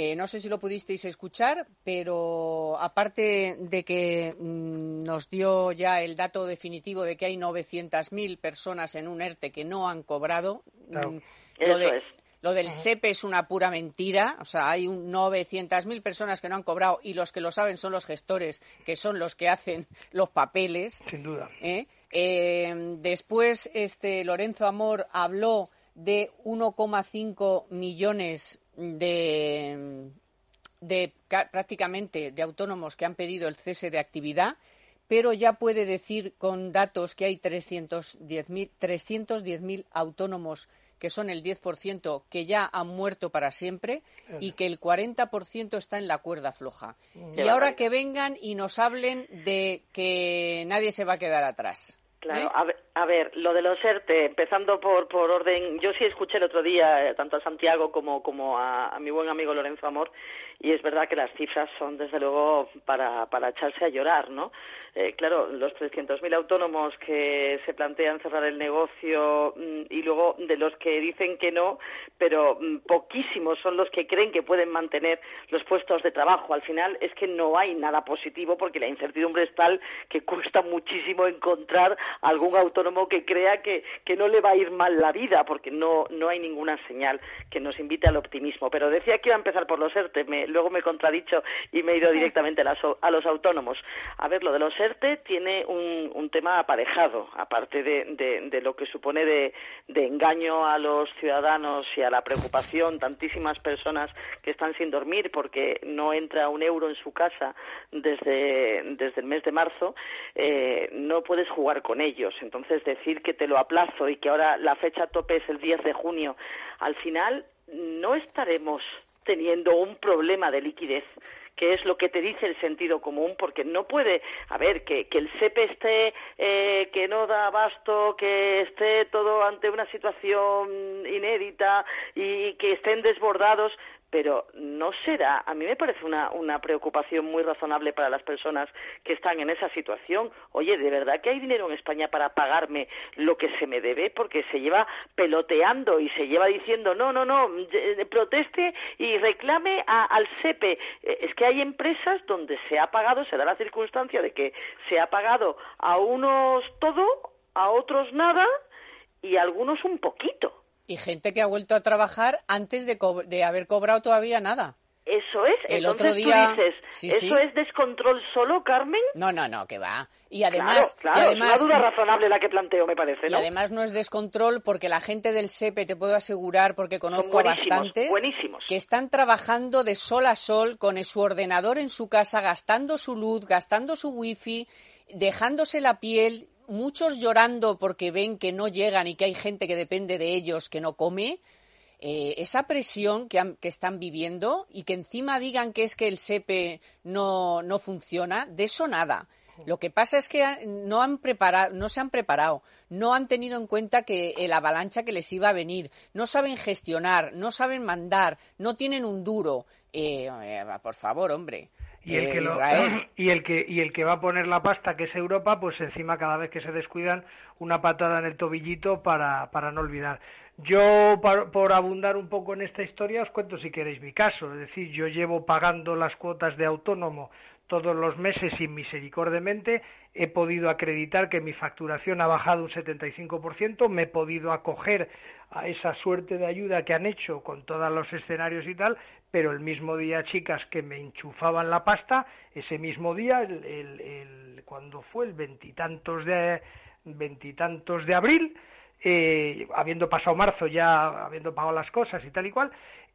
Eh, no sé si lo pudisteis escuchar, pero aparte de que mm, nos dio ya el dato definitivo de que hay 900.000 personas en un ERTE que no han cobrado, Claro. mm, lo, de- es. lo del SEPE es una pura mentira. O sea, hay un 900.000 personas que no han cobrado y los que lo saben son los gestores, que son los que hacen los papeles. Sin duda. ¿eh? Eh, después, este Lorenzo Amor habló de 1,5 millones de, de ca- prácticamente de autónomos que han pedido el cese de actividad, pero ya puede decir con datos que hay 310.000 310.000 autónomos que son el 10% que ya han muerto para siempre y que el 40% está en la cuerda floja. Y ahora que vengan y nos hablen de que nadie se va a quedar atrás. Claro, ¿eh? a ver, a ver, lo de los ERTE, empezando por, por orden, yo sí escuché el otro día eh, tanto a Santiago como, como a, a mi buen amigo Lorenzo Amor, y es verdad que las cifras son desde luego para, para echarse a llorar, ¿no? Eh, claro, los 300.000 autónomos que se plantean cerrar el negocio mm, y luego de los que dicen que no, pero mm, poquísimos son los que creen que pueden mantener los puestos de trabajo. Al final es que no hay nada positivo porque la incertidumbre es tal que cuesta muchísimo encontrar algún autónomo que crea que, que no le va a ir mal la vida porque no, no hay ninguna señal que nos invite al optimismo. Pero decía que iba a empezar por los ERTE, me- luego me he contradicho y me he ido directamente a, las a los autónomos. A ver, lo de los ERTE tiene un, un tema aparejado, aparte de, de- de lo que supone de, de engaño a los ciudadanos y a la preocupación, tantísimas personas que están sin dormir porque no entra un euro en su casa desde, desde el mes de marzo, eh, no puedes jugar con ellos. Entonces, decir que te lo aplazo y que ahora la fecha tope es el 10 de junio, al final no estaremos teniendo un problema de liquidez que es lo que te dice el sentido común, porque no puede, a ver, que, el SEPE esté, eh, que no da abasto, que esté todo ante una situación inédita y que estén desbordados, pero no será, a mí me parece una, una preocupación muy razonable para las personas que están en esa situación. Oye, ¿de verdad que hay dinero en España para pagarme lo que se me debe? Porque se lleva peloteando y se lleva diciendo, no, no, no, proteste y reclame a- al SEPE. Eh, Es que hay empresas donde se ha pagado, se da la circunstancia de que se ha pagado a unos todo, a otros nada y a algunos un poquito. Y gente que ha vuelto a trabajar antes de, co- de haber cobrado todavía nada. Eso es. El Entonces otro día- tú dices, Sí, ¿eso sí. es descontrol solo, Carmen? No, no, no, que va. Y además, claro, claro, y además es una duda razonable la que planteo, me parece, Y ¿no? además no es descontrol porque la gente del SEPE, te puedo asegurar, porque conozco a buenísimos, bastantes, buenísimos. que están trabajando de sol a sol con su ordenador en su casa, gastando su luz, gastando su wifi, dejándose la piel, muchos llorando porque ven que no llegan y que hay gente que depende de ellos que no come. Eh, esa presión que, han- que están viviendo y que encima digan que es que el SEPE no, no funciona, de eso nada. Lo que pasa es que no, han preparado, no se han preparado, no han tenido en cuenta que el avalancha que les iba a venir, no saben gestionar, no saben mandar, no tienen un duro. Eh, eh, por favor, hombre. Y el Eh, que lo- Israel. y el que y el que va a poner la pasta que es Europa pues encima cada vez que se descuidan una patada en el tobillito para para no olvidar yo por, por abundar un poco en esta historia os cuento si queréis mi caso es decir yo llevo pagando las cuotas de autónomo todos los meses sin misericordiamente he podido acreditar que mi facturación ha bajado un 75%, me he podido acoger a esa suerte de ayuda que han hecho con todos los escenarios y tal, pero el mismo día, chicas, que me enchufaban la pasta, ese mismo día, el, el- el- cuando fue el veintitantos de veintitantos de abril, eh, habiendo pasado marzo ya, habiendo pagado las cosas y tal y cual,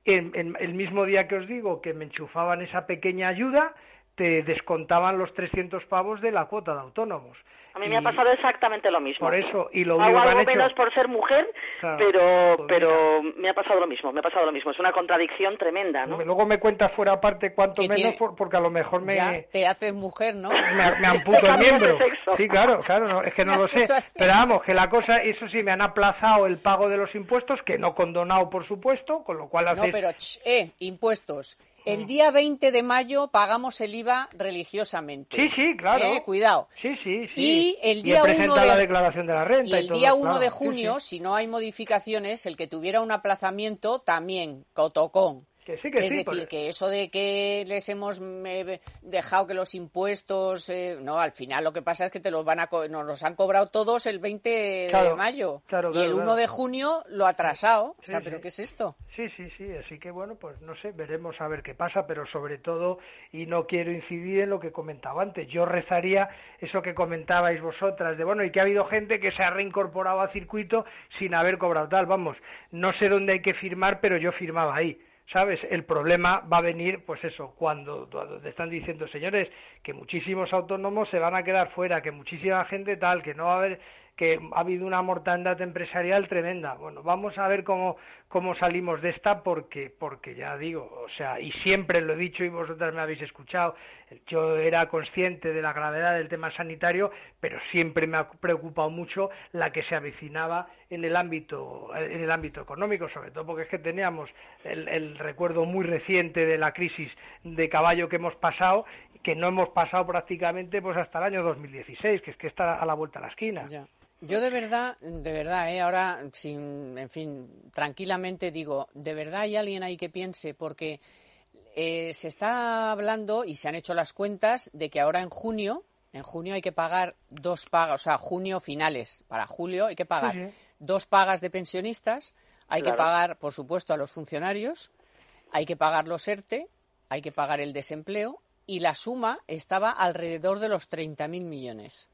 en- en- el mismo día que os digo que me enchufaban esa pequeña ayuda, te descontaban los 300 pavos de la cuota de autónomos. A mí Y- me ha pasado exactamente lo mismo. Por eso, y lo Hago algo hecho... menos por ser mujer, Claro, pero pues pero me ha pasado lo mismo, me ha pasado lo mismo. Es una contradicción tremenda, ¿no? Luego me cuentas fuera aparte cuánto menos, tiene- por- porque a lo mejor me, Ya te haces mujer, ¿no? me, me amputo el miembro. Sí, claro, claro, no, es que no lo sé. Pero vamos, que la cosa, eso sí, me han aplazado el pago de los impuestos, que no condonado, por supuesto, con lo cual No, hacéis... pero, ch, eh, impuestos. El día 20 de mayo pagamos el IVA religiosamente. Sí, sí, claro. Eh, cuidado. Sí, sí, sí. Y el día 1 presentado de, la declaración de la renta y y el todo, día 1 claro, de sí, junio, sí. si no hay modificaciones, el que tuviera un aplazamiento también, cotocón. Que sí, que es sí, decir, porque- que eso de que les hemos me, dejado que los impuestos, eh, no, al final lo que pasa es que te los van a co- nos los han cobrado todos el 20 de mayo claro, y el 1 claro. de junio lo ha atrasado. o sea, Sí, pero. ¿qué es esto? Sí, sí, sí, así que bueno, pues no sé, veremos a ver qué pasa, pero sobre todo, y no quiero incidir en lo que comentaba antes, yo rezaría eso que comentabais vosotras, de bueno, y que ha habido gente que se ha reincorporado al circuito sin haber cobrado tal, vamos, no sé dónde hay que firmar, pero yo firmaba ahí. ¿Sabes? El problema va a venir, pues eso, cuando, cuando te están diciendo, señores, que muchísimos autónomos se van a quedar fuera, que muchísima gente tal, que no va a haber, que ha habido una mortandad empresarial tremenda. Bueno, vamos a ver cómo, cómo salimos de esta porque, porque ya digo, o sea, y siempre lo he dicho y vosotras me habéis escuchado, yo era consciente de la gravedad del tema sanitario, pero siempre me ha preocupado mucho la que se avecinaba en el ámbito, en el ámbito económico, sobre todo porque es que teníamos el, el recuerdo muy reciente de la crisis de caballo que hemos pasado, que no hemos pasado prácticamente pues hasta el año 2016, que es que está a la vuelta a la esquina. Yo de verdad, de verdad, ¿eh? ahora, sin, en fin, tranquilamente digo, de verdad hay alguien ahí que piense, porque eh, se está hablando y se han hecho las cuentas de que ahora en junio, en junio hay que pagar dos pagas, o sea, junio finales, para julio hay que pagar dos pagas de pensionistas, hay que pagar, por supuesto, a los funcionarios, hay que pagar los ERTE, hay que pagar el desempleo, y la suma estaba alrededor de los 30.000 millones.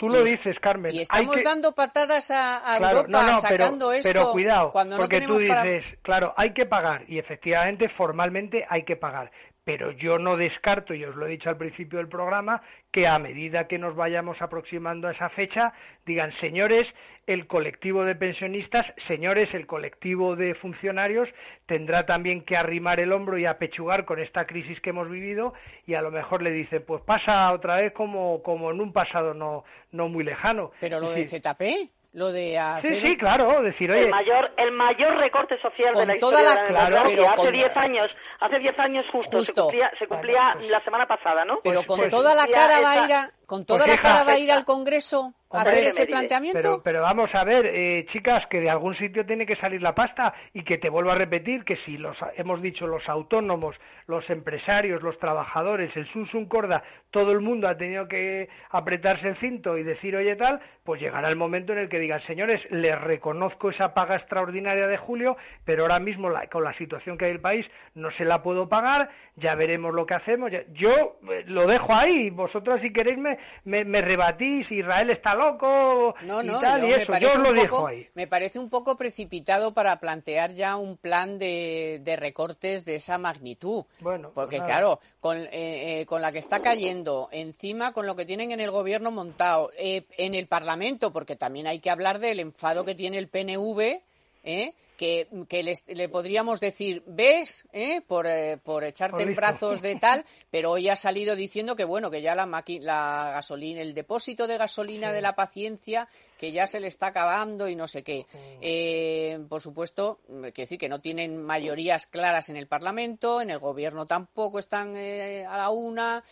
Tú lo Y dices, Carmen. Y hay estamos que- dando patadas a, a Claro, Europa no, no, pero, sacando esto pero cuidado, cuando no porque tú para... dices, claro, hay que pagar y efectivamente formalmente hay que pagar, pero yo no descarto, y os lo he dicho al principio del programa, que a medida que nos vayamos aproximando a esa fecha, digan, señores, el colectivo de pensionistas, señores, el colectivo de funcionarios tendrá también que arrimar el hombro y apechugar con esta crisis que hemos vivido y a lo mejor le dicen, pues pasa otra vez como, como en un pasado no, no muy lejano. Pero lo Es de decir, ZP, lo de hacer... Sí, sí, claro, decir, oye, el mayor el mayor recorte social de la toda historia la- de la claro, pero hace con- 10 años hace 10 años justo, se cumplía se cumplía pues- la semana pasada no Pero Pues- con pues- toda la ya cara va a ir a, con toda pues la cara va a ir al Congreso. Hacer ese planteamiento. Pero, pero vamos a ver, eh, chicas, que de algún sitio tiene que salir la pasta y que te vuelvo a repetir que si los hemos dicho los autónomos, los empresarios, los trabajadores, el Sunsun Corda, todo el mundo ha tenido que apretarse el cinto y decir oye tal, pues llegará el momento en el que digan señores, les reconozco esa paga extraordinaria de julio, pero ahora mismo con la situación que hay en el país no se la puedo pagar, ya veremos lo que hacemos. Yo eh, lo dejo ahí, vosotros si queréis me, me, rebatís, Israel está loco no, no, y tal, y eso, yo lo dejo ahí. Me parece un poco precipitado para plantear ya un plan de, de recortes de esa magnitud. Bueno, porque pues claro, con, eh, eh, con la que está cayendo, encima con lo que tienen en el gobierno montado, en el Parlamento, porque también hay que hablar del enfado que tiene el PNV, ¿eh? que, le podríamos decir, ves, ¿eh? por, eh, por echarte en brazos de tal, pero hoy ha salido diciendo que bueno, que ya la, la gasolina, el depósito de gasolina de la paciencia, que ya se le está acabando y no sé qué. Eh, por supuesto, que decir que no tienen mayorías claras en el Parlamento, en el Gobierno tampoco están a la una,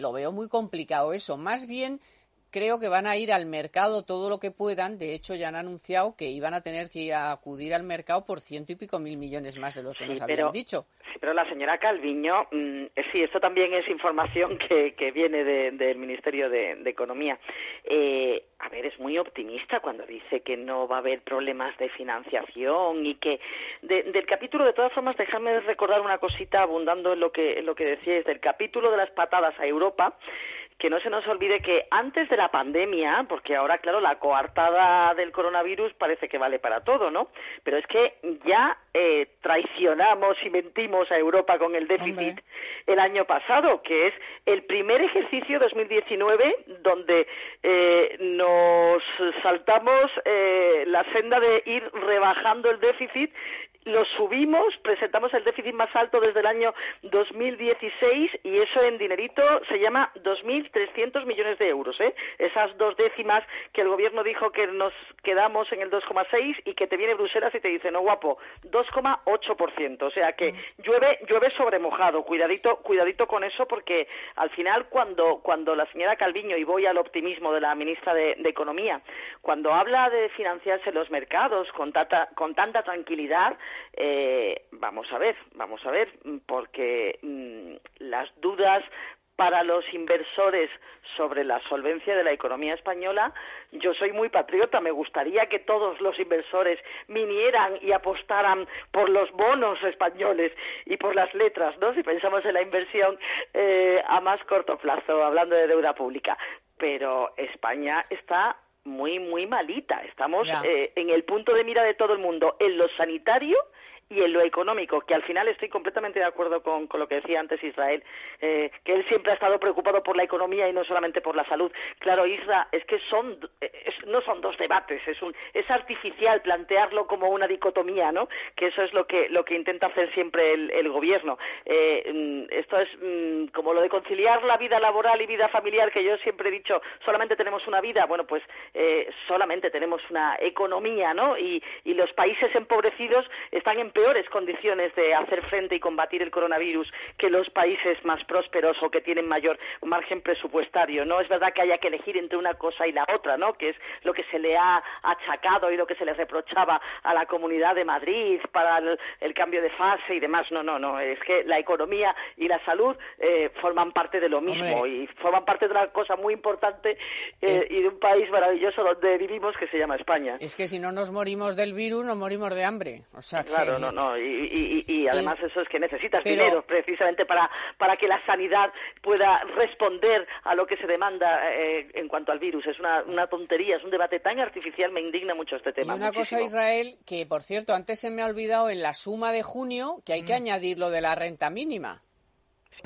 lo veo muy complicado eso. Más bien creo que van a ir al mercado todo lo que puedan. De hecho, ya han anunciado que iban a tener que ir a acudir al mercado por ciento y pico mil millones más de los que nos habían dicho. Sí, pero la señora Calviño, mm, eh, sí, esto también es información que, que viene del Ministerio de, Economía. Eh, a ver, es muy optimista cuando dice que no va a haber problemas de financiación y que del capítulo, de todas formas, déjame recordar una cosita abundando en lo que, en lo que decíais, del capítulo de las patadas a Europa que no se nos olvide que antes de la pandemia, porque ahora, claro, la coartada del coronavirus parece que vale para todo, ¿no? Pero es que ya eh, traicionamos y mentimos a Europa con el déficit el año pasado, que es el primer ejercicio 2019 donde eh, nos saltamos eh, la senda de ir rebajando el déficit lo subimos, presentamos el déficit más alto desde el año 2016 y eso en dinerito se llama 2.300 millones de euros. ¿eh? Esas dos décimas que el gobierno dijo que nos quedamos en el 2,6 y que te viene Bruselas y te dice, no guapo, 2,8%. O sea que mm. llueve, llueve sobre mojado. Cuidadito, cuidadito con eso porque al final cuando, cuando la señora Calviño, y voy al optimismo de la ministra de, Economía, cuando habla de financiarse los mercados con con tanta tranquilidad, eh, vamos a ver, vamos a ver, porque mm, las dudas para los inversores sobre la solvencia de la economía española, yo soy muy patriota, me gustaría que todos los inversores vinieran y apostaran por los bonos españoles y por las letras, ¿no? Si pensamos en la inversión eh, a más corto plazo, hablando de deuda pública. Pero España está muy, muy malita. Estamos eh, en el punto de mira de todo el mundo, en lo sanitario y en lo económico, que al final estoy completamente de acuerdo con, lo que decía antes Israel, eh, que él siempre ha estado preocupado por la economía y no solamente por la salud. Claro, Isra, es que son, no son dos debates, es, un, es artificial plantearlo como una dicotomía, ¿no? Que eso es lo que, lo que intenta hacer siempre el, gobierno. Eh, mm, esto es mm, como lo de conciliar la vida laboral y vida familiar, que yo siempre he dicho, solamente tenemos una vida, bueno, pues eh, solamente tenemos una economía, ¿no? Y, y los países empobrecidos están en peores condiciones de hacer frente y combatir el coronavirus que los países más prósperos o que tienen mayor margen presupuestario. No es verdad que haya que elegir entre una cosa y la otra, ¿no? Que es lo que se le ha achacado y lo que se le reprochaba a la Comunidad de Madrid para el, cambio de fase y demás. No, no, no. Es que la economía y la salud eh, forman parte de lo mismo y forman parte de una cosa muy importante eh, y de un país maravilloso donde vivimos que se llama España. Es que si no nos morimos del virus, nos morimos de hambre. O sea, claro, no, no, y, además eso es que necesitas dinero precisamente para, para que la sanidad pueda responder a lo que se demanda eh, en cuanto al virus. Es una, una, tontería, es un debate tan artificial, me indigna mucho este tema. Y una cosa, Israel, que por cierto, antes se me ha olvidado en la suma de junio que hay que mm. añadir lo de la renta mínima.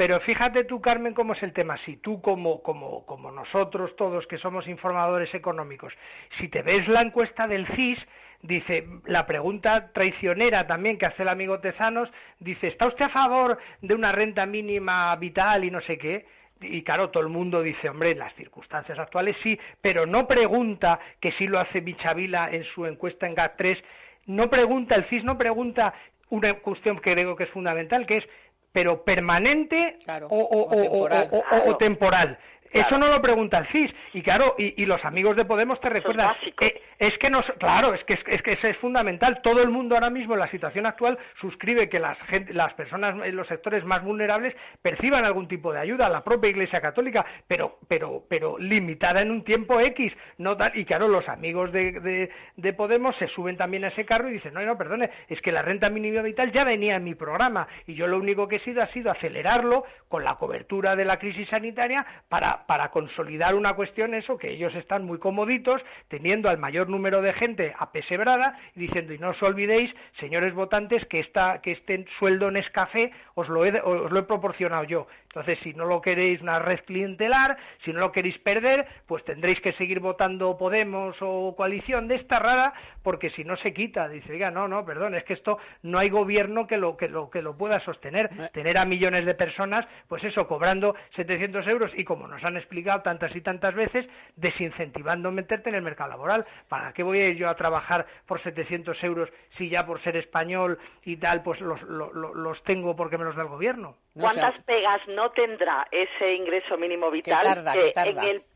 Pero fíjate tú, Carmen, cómo es el tema. Si tú, como, como, como nosotros todos que somos informadores económicos, si te ves la encuesta del CIS, dice, la pregunta traicionera también que hace el amigo Tezanos, dice, ¿está usted a favor de una renta mínima vital y no sé qué? Y claro, todo el mundo dice, hombre, en las circunstancias actuales sí, pero no pregunta, que sí lo hace Bichavila en su encuesta en GAT3, no pregunta, el CIS no pregunta una cuestión que creo que es fundamental, que es, pero permanente o, temporal. Eso no lo pregunta el CIS. Y claro, y, los amigos de Podemos te recuerdan. Eh, es que nos, claro, es que, es, que eso es fundamental. Todo el mundo ahora mismo en la situación actual suscribe que las, las personas en los sectores más vulnerables perciban algún tipo de ayuda, la propia Iglesia Católica, pero, pero, pero limitada en un tiempo X. No y claro, los amigos de, de, Podemos se suben también a ese carro y dicen, no, no, perdone, es que la renta mínima vital ya venía en mi programa y yo lo único que he sido ha sido acelerarlo con la cobertura de la crisis sanitaria para, para consolidar una cuestión, eso, que ellos están muy comoditos, teniendo al mayor número de gente apesebrada y diciendo, y no os olvidéis, señores votantes, que, esta, que este sueldo en escafé os lo, he, os lo he proporcionado yo. Entonces, si no lo queréis una red clientelar, si no lo queréis perder, pues tendréis que seguir votando Podemos o coalición de esta rara, porque si no se quita. Dice, diga, no, no, perdón, es que esto no hay gobierno que lo, que lo, que lo pueda sostener. Eh. Tener a millones de personas, pues eso, cobrando 700 euros y como nos han explicado tantas y tantas veces, desincentivando meterte en el mercado laboral. ¿Para qué voy a ir yo a trabajar por 700 euros si ya por ser español y tal, pues los, los, tengo porque me los da el gobierno? ¿Cuántas pegas no tendrá ese ingreso mínimo vital? Que tarda,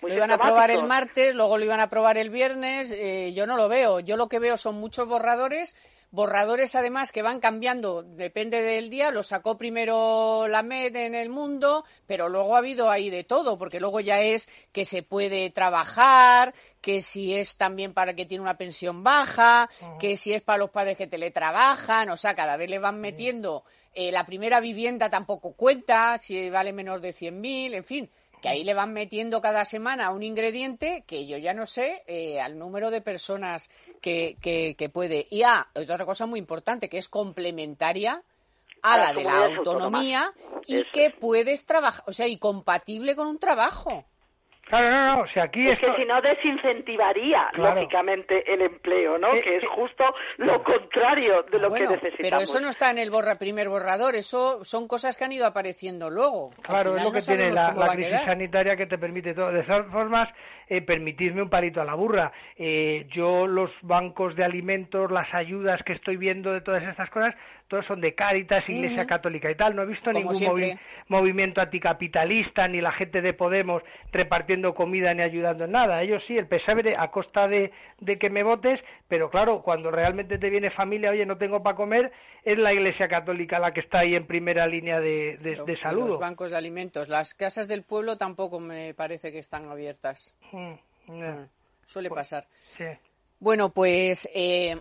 lo iban a aprobar el martes, luego lo iban a aprobar el viernes. Eh, yo no lo veo. Yo lo que veo son muchos borradores borradores además que van cambiando, depende del día, lo sacó primero la MED en el mundo, pero luego ha habido ahí de todo, porque luego ya es que se puede trabajar, que si es también para que tiene una pensión baja, que si es para los padres que teletrabajan, o sea, cada vez le van metiendo eh, la primera vivienda tampoco cuenta, si vale menos de 100.000, en fin, que ahí le van metiendo cada semana un ingrediente que yo ya no sé eh, al número de personas que, que, puede. Y ah, otra cosa muy importante, que es complementaria a la de la autonomía y que puedes trabajar, o sea, y compatible con un trabajo. Claro, no, no, o sea, aquí es que si no desincentivaría lógicamente el empleo, ¿no? que es justo lo contrario de lo que necesitamos. Pero eso no está en el borra primer borrador, eso son cosas que han ido apareciendo luego. Claro, es lo que tiene la, crisis sanitaria que te permite todo. De todas formas, eh, permitidme un palito a la burra. Eh, yo los bancos de alimentos, las ayudas que estoy viendo de todas estas cosas, todos son de Cáritas, Iglesia Católica y tal. No he visto ningún movimiento anticapitalista, ni la gente de Podemos repartiendo comida ni ayudando en nada. Ellos sí, el pesebre a costa de, de que me votes, pero claro, cuando realmente te viene familia, oye, no tengo para comer, es la Iglesia Católica la que está ahí en primera línea de, de, salud. Los bancos de alimentos. Las casas del pueblo tampoco me parece que están abiertas. Mm, mm, suele pues, pasar. Bueno, pues eh,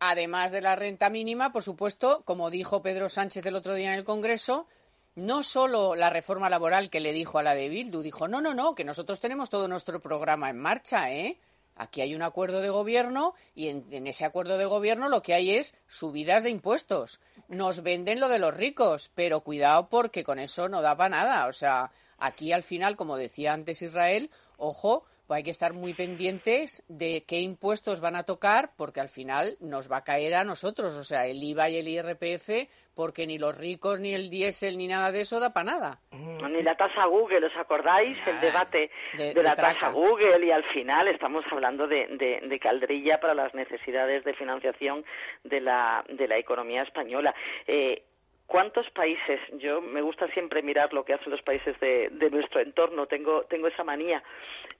además de la renta mínima, por supuesto, como dijo Pedro Sánchez el otro día en el Congreso, no solo la reforma laboral que le dijo a la de Bildu, dijo, no, no, no, que nosotros tenemos todo nuestro programa en marcha, ¿eh? Aquí hay un acuerdo de gobierno y en, en, ese acuerdo de gobierno lo que hay es subidas de impuestos. Nos venden lo de los ricos, pero cuidado porque con eso no da para nada. O sea, aquí al final, como decía antes Israel, ojo, pues hay que estar muy pendientes de qué impuestos van a tocar, porque al final nos va a caer a nosotros, o sea, el IVA y el IRPF, porque ni los ricos, ni el diésel, ni nada de eso da para nada. Ni la tasa Google, ¿os acordáis? el debate de, la tasa Google y al final estamos hablando de, de, caldrilla para las necesidades de financiación de la, de la economía española. Eh, ¿Cuántos países? Yo me gusta siempre mirar lo que hacen los países de, nuestro entorno, tengo, tengo esa manía.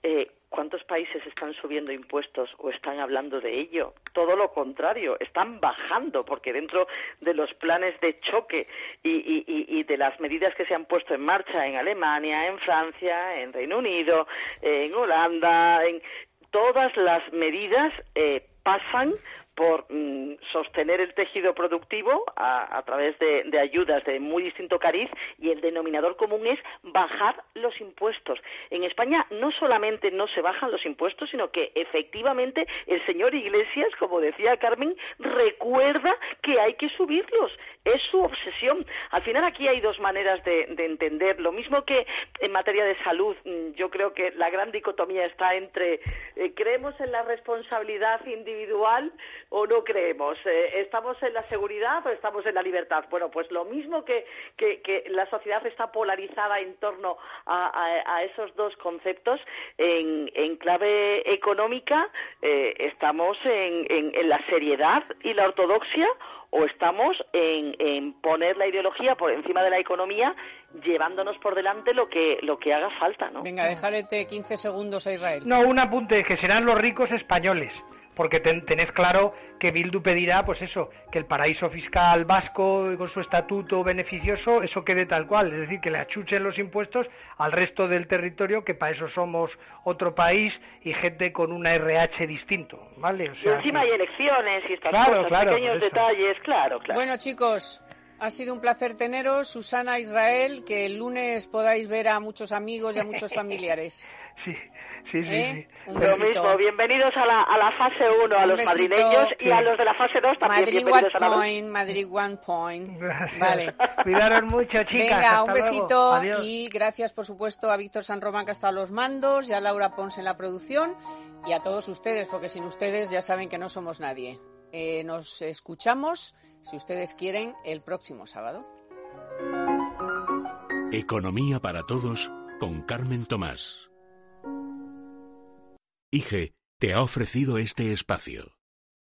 Eh, ¿Cuántos países están subiendo impuestos o están hablando de ello? Todo lo contrario, están bajando, porque dentro de los planes de choque y, de las medidas que se han puesto en marcha en Alemania, en Francia, en Reino Unido, en Holanda, en todas las medidas eh, pasan por mm, sostener el tejido productivo a, través de, ayudas de muy distinto cariz y el denominador común es bajar los impuestos. En España no solamente no se bajan los impuestos, sino que efectivamente el señor Iglesias, como decía Carmen, recuerda que hay que subirlos. Es su obsesión. Al final aquí hay dos maneras de, entender. Lo mismo que en materia de salud, mm, yo creo que la gran dicotomía está entre eh, creemos en la responsabilidad individual o no creemos? Eh, ¿Estamos en la seguridad o estamos en la libertad? Bueno, pues lo mismo que, que, la sociedad está polarizada en torno a, esos dos conceptos, en, en clave económica eh, estamos en, en la seriedad y la ortodoxia o estamos en, poner la ideología por encima de la economía, llevándonos por delante lo que lo que haga falta, ¿no? Venga, déjale 15 segundos a Israel. No, un apunte, que serán los ricos españoles porque tenés claro que Bildu pedirá, pues eso, que el paraíso fiscal vasco con su estatuto beneficioso, eso quede tal cual, es decir, que le achuchen los impuestos al resto del territorio, que para eso somos otro país y gente con una RH distinto, ¿vale? y encima hay elecciones y estas cosas, pequeños detalles, claro, claro. Bueno, chicos, ha sido un placer teneros, Susana Israel, que el lunes podáis ver a muchos amigos y a muchos familiares. sí. Sí, sí, ¿Eh? sí. Lo mismo, bienvenidos a la, a la fase 1, a los madrileños y a los de la fase 2 también. Madrid bienvenidos one point, Madrid one point. Vale. Cuidaros mucho, chicas. Venga, un besito y gracias, por supuesto, a Víctor San Román, que ha estado a los mandos, y a Laura Pons en la producción, y a todos ustedes, porque sin ustedes ya saben que no somos nadie. Eh, nos escuchamos, si ustedes quieren, el próximo sábado. Economía para todos con Carmen Tomás. IGE te ha ofrecido este espacio.